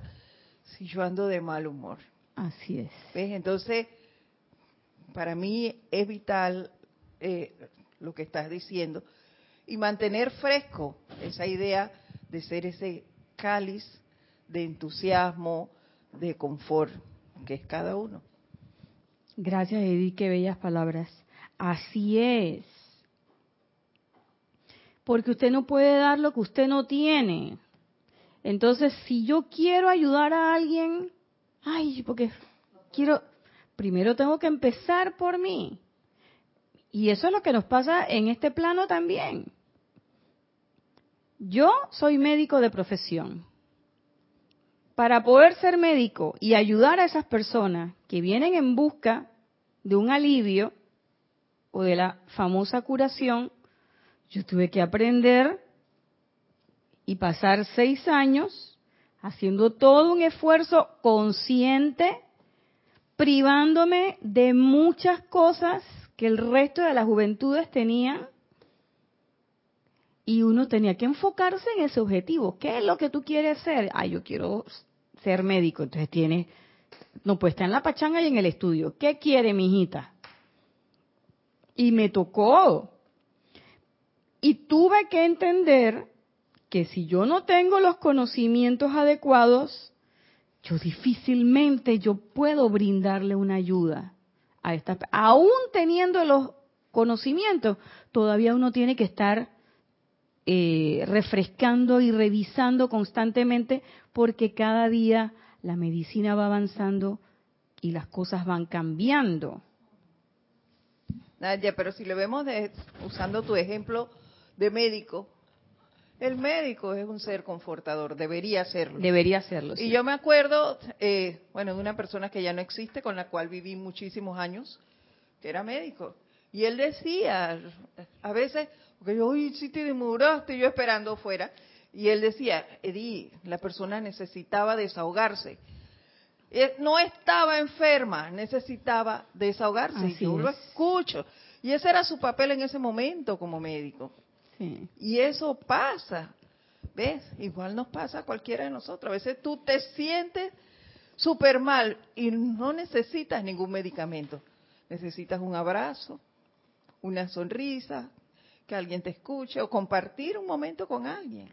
si yo ando de mal humor. Así es. Entonces, para mí es vital eh, lo que estás diciendo y mantener fresco esa idea de ser ese cáliz de entusiasmo, de confort, que es cada uno. Gracias, Edith, qué bellas palabras. Así es porque usted no puede dar lo que usted no tiene. Entonces, si yo quiero ayudar a alguien, ay, porque quiero, primero tengo que empezar por mí. Y eso es lo que nos pasa en este plano también. Yo soy médico de profesión. Para poder ser médico y ayudar a esas personas que vienen en busca de un alivio o de la famosa curación, yo tuve que aprender y pasar seis años haciendo todo un esfuerzo consciente, privándome de muchas cosas que el resto de las juventudes tenían. Y uno tenía que enfocarse en ese objetivo. ¿Qué es lo que tú quieres ser? Ah, yo quiero ser médico. Entonces tienes, no puede estar en la pachanga y en el estudio. ¿Qué quiere mi hijita? Y me tocó y tuve que entender que si yo no tengo los conocimientos adecuados, yo difícilmente yo puedo brindarle una ayuda a esta aún teniendo los conocimientos, todavía uno tiene que estar eh, refrescando y revisando constantemente porque cada día la medicina va avanzando y las cosas van cambiando. Nadia, pero si lo vemos de, usando tu ejemplo de médico, el médico es un ser confortador, debería serlo. Debería serlo. Y yo me acuerdo, eh, bueno, de una persona que ya no existe, con la cual viví muchísimos años, que era médico. Y él decía, a veces, porque yo, uy, si te demoraste, yo esperando fuera. Y él decía, Edi, la persona necesitaba desahogarse. Eh, no estaba enferma, necesitaba desahogarse. y yo lo escucho. Y ese era su papel en ese momento como médico. Y eso pasa. ¿Ves? Igual nos pasa a cualquiera de nosotros. A veces tú te sientes súper mal y no necesitas ningún medicamento. Necesitas un abrazo, una sonrisa, que alguien te escuche o compartir un momento con alguien.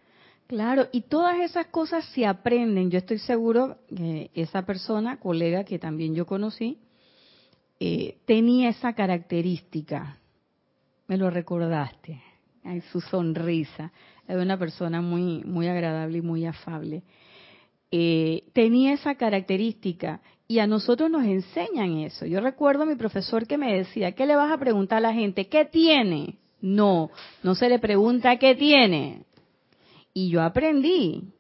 Claro, y todas esas cosas se aprenden. Yo estoy seguro que esa persona, colega que también yo conocí, eh, tenía esa característica. Me lo recordaste su sonrisa. Era una persona muy, muy agradable y muy afable. Eh, tenía esa característica y a nosotros nos enseñan eso. Yo recuerdo a mi profesor que me decía, ¿qué le vas a preguntar a la gente? ¿Qué tiene? No, no se le pregunta qué tiene. Y yo aprendí.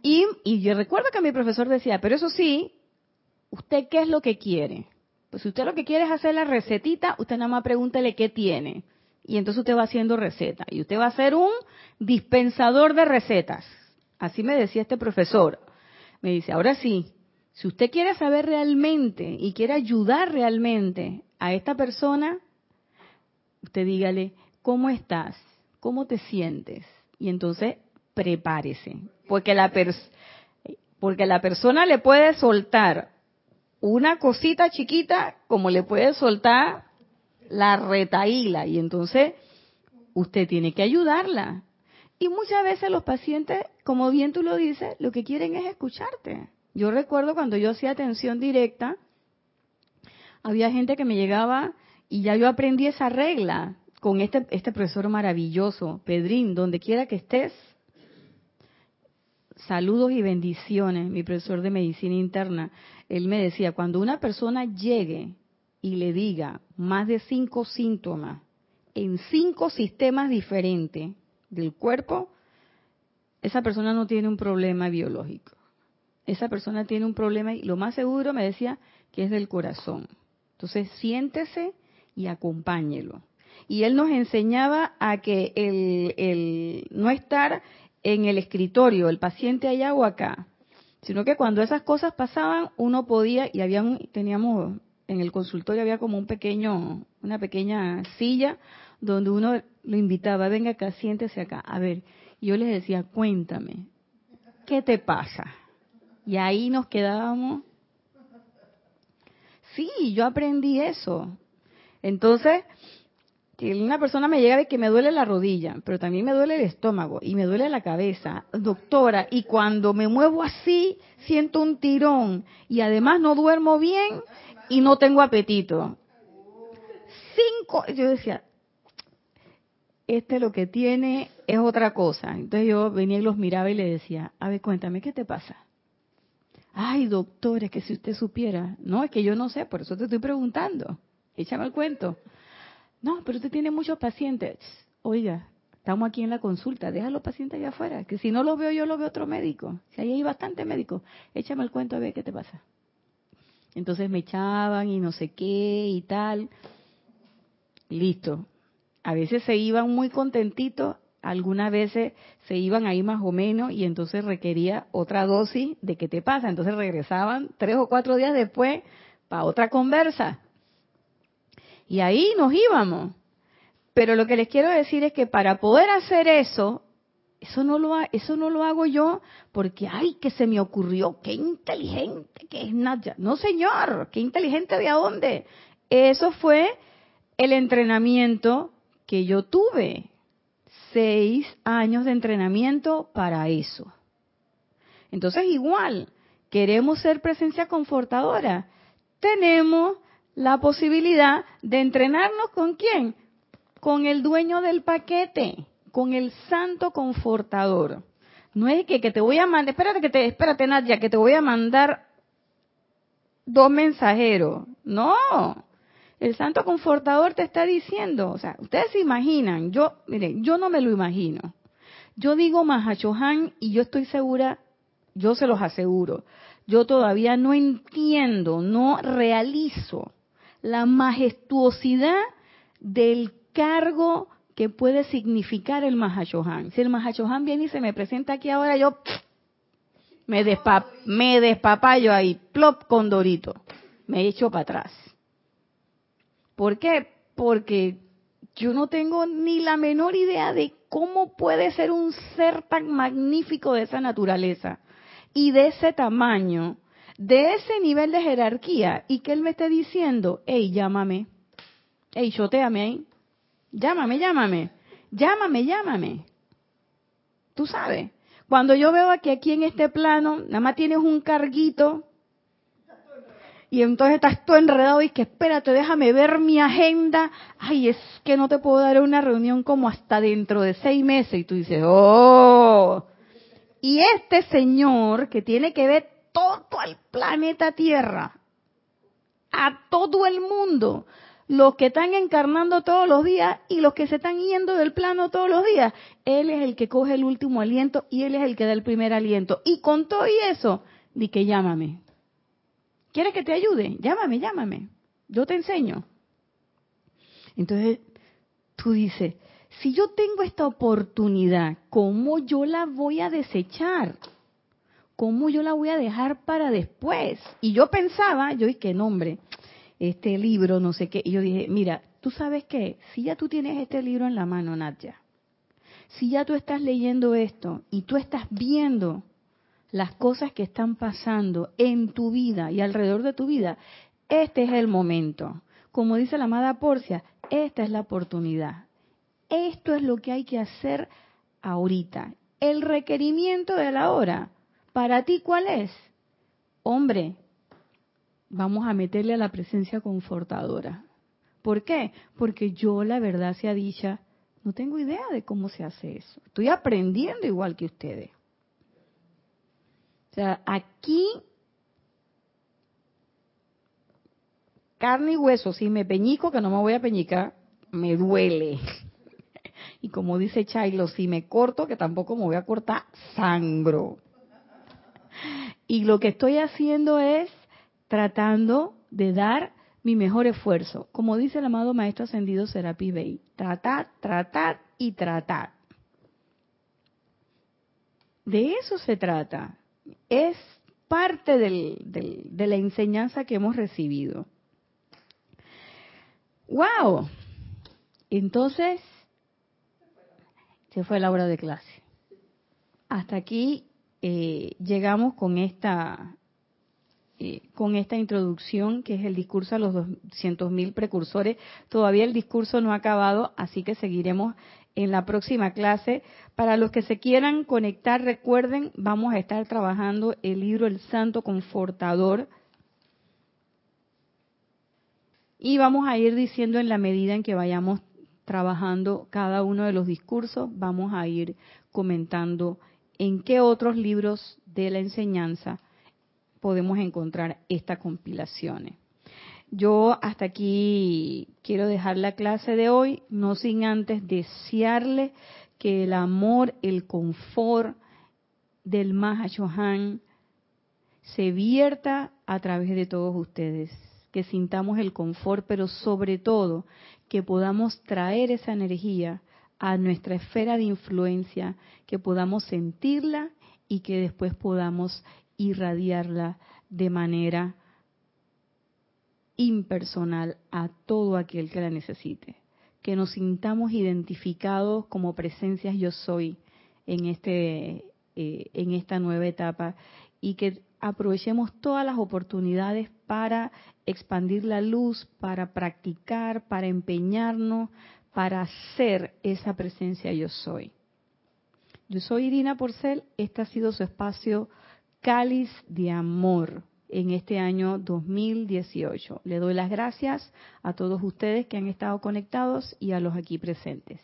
Y, y yo recuerdo que mi profesor decía, pero eso sí, ¿usted qué es lo que quiere? Pues si usted lo que quiere es hacer la recetita, usted nada más pregúntele qué tiene y entonces usted va haciendo recetas. Y usted va a ser un dispensador de recetas. Así me decía este profesor. Me dice, ahora sí, si usted quiere saber realmente y quiere ayudar realmente a esta persona, usted dígale, ¿cómo estás? ¿Cómo te sientes? Y entonces prepárese, porque la, porque la persona le puede soltar una cosita chiquita como le puede soltar la retaíla y entonces usted tiene que ayudarla. Y muchas veces los pacientes, como bien tú lo dices, lo que quieren es escucharte. Yo recuerdo cuando yo hacía atención directa, había gente que me llegaba y ya yo aprendí esa regla con este, este profesor maravilloso, Pedrín, donde quiera que estés. Saludos y bendiciones, mi profesor de medicina interna. Él me decía, cuando una persona llegue y le diga más de cinco síntomas en cinco sistemas diferentes del cuerpo, esa persona no tiene un problema biológico. Esa persona tiene un problema y lo más seguro me decía que es del corazón. Entonces siéntese y acompáñelo. Y él nos enseñaba a que el, no estar en el escritorio, el paciente allá o acá, sino que cuando esas cosas pasaban uno podía y había teníamos en el consultorio había como un pequeño una pequeña silla donde uno lo invitaba, venga acá, siéntese acá. A ver, yo les decía, cuéntame, ¿qué te pasa? Y ahí nos quedábamos. Sí, yo aprendí eso. Entonces, una persona me llega de que me duele la rodilla, pero también me duele el estómago y me duele la cabeza, doctora, y cuando me muevo así, siento un tirón y además no duermo bien y no tengo apetito. Cinco, yo decía, este lo que tiene es otra cosa. Entonces yo venía y los miraba y le decía, a ver, cuéntame, ¿qué te pasa? Ay, doctor, es que si usted supiera. No, es que yo no sé, por eso te estoy preguntando. Échame el cuento. No, pero usted tiene muchos pacientes. Oiga, estamos aquí en la consulta, deja a los pacientes allá afuera, que si no los veo yo, lo veo otro médico. Si ahí hay bastante médico, échame el cuento a ver qué te pasa. Entonces me echaban y no sé qué y tal. Listo. A veces se iban muy contentitos, algunas veces se iban ahí más o menos y entonces requería otra dosis de qué te pasa. Entonces regresaban tres o cuatro días después para otra conversa. Y ahí nos íbamos. Pero lo que les quiero decir es que para poder hacer eso, eso no lo, eso no lo hago yo porque, ay, que se me ocurrió, qué inteligente que es Nadia. No, señor, qué inteligente de a dónde. Eso fue el entrenamiento que yo tuve. Seis años de entrenamiento para eso. Entonces, igual, queremos ser presencia confortadora. Tenemos la posibilidad de entrenarnos con quién? Con el dueño del paquete, con el santo confortador. No es que, que te voy a mandar, espérate que te, espérate Nadia, que te voy a mandar dos mensajeros. No, el santo confortador te está diciendo, o sea, ustedes se imaginan, yo, miren, yo no me lo imagino. Yo digo Mahachohan y yo estoy segura, yo se los aseguro, yo todavía no entiendo, no realizo la majestuosidad del cargo que puede significar el Mahashohan. Si el Mahashohan viene y se me presenta aquí ahora, yo me, despa me ahí, plop con Dorito, me echo para atrás. ¿Por qué? Porque yo no tengo ni la menor idea de cómo puede ser un ser tan magnífico de esa naturaleza y de ese tamaño de ese nivel de jerarquía y que él me esté diciendo, hey, llámame, hey, choteame ahí, llámame, llámame, llámame, llámame. Tú sabes, cuando yo veo que aquí en este plano nada más tienes un carguito y entonces estás tú enredado y que espérate, déjame ver mi agenda, ay, es que no te puedo dar una reunión como hasta dentro de seis meses. Y tú dices, oh, y este señor que tiene que ver todo el planeta Tierra, a todo el mundo, los que están encarnando todos los días y los que se están yendo del plano todos los días. Él es el que coge el último aliento y él es el que da el primer aliento. Y con todo y eso, di que llámame. ¿Quieres que te ayude? Llámame, llámame. Yo te enseño. Entonces, tú dices, si yo tengo esta oportunidad, ¿cómo yo la voy a desechar? ¿Cómo yo la voy a dejar para después? Y yo pensaba, yo dije, nombre, este libro, no sé qué. Y yo dije, mira, tú sabes qué, si ya tú tienes este libro en la mano, Nadia, si ya tú estás leyendo esto y tú estás viendo las cosas que están pasando en tu vida y alrededor de tu vida, este es el momento. Como dice la amada Porcia, esta es la oportunidad. Esto es lo que hay que hacer ahorita. El requerimiento de la hora. ¿Para ti cuál es? Hombre, vamos a meterle a la presencia confortadora. ¿Por qué? Porque yo, la verdad sea dicha, no tengo idea de cómo se hace eso. Estoy aprendiendo igual que ustedes. O sea, aquí carne y hueso, si me peñico, que no me voy a peñicar, me duele. Y como dice Chailo, si me corto, que tampoco me voy a cortar, sangro. Y lo que estoy haciendo es tratando de dar mi mejor esfuerzo. Como dice el amado Maestro Ascendido Serapi Bey, tratar, tratar y tratar. De eso se trata es parte de la enseñanza que hemos recibido. ¡Wow! Entonces, se fue la hora de clase. Hasta aquí eh, llegamos con esta, eh, con esta introducción que es el discurso a los 200.000 precursores. Todavía el discurso no ha acabado, así que seguiremos en la próxima clase. Para los que se quieran conectar, recuerden, vamos a estar trabajando el libro El Santo Confortador. Y vamos a ir diciendo en la medida en que vayamos trabajando cada uno de los discursos, vamos a ir comentando en qué otros libros de la enseñanza podemos encontrar estas compilaciones. Yo hasta aquí quiero dejar la clase de hoy, no sin antes desearle que el amor, el confort del Mahashohan se vierta a través de todos ustedes, que sintamos el confort, pero sobre todo que podamos traer esa energía a nuestra esfera de influencia, que podamos sentirla y que después podamos irradiarla de manera impersonal a todo aquel que la necesite. Que nos sintamos identificados como presencias yo soy en, este, eh, en esta nueva etapa y que aprovechemos todas las oportunidades para expandir la luz, para practicar, para empeñarnos, para ser esa presencia yo soy. Yo soy Irina Porcel, este ha sido su espacio cáliz de amor en este año 2018. Le doy las gracias a todos ustedes que han estado conectados y a los aquí presentes.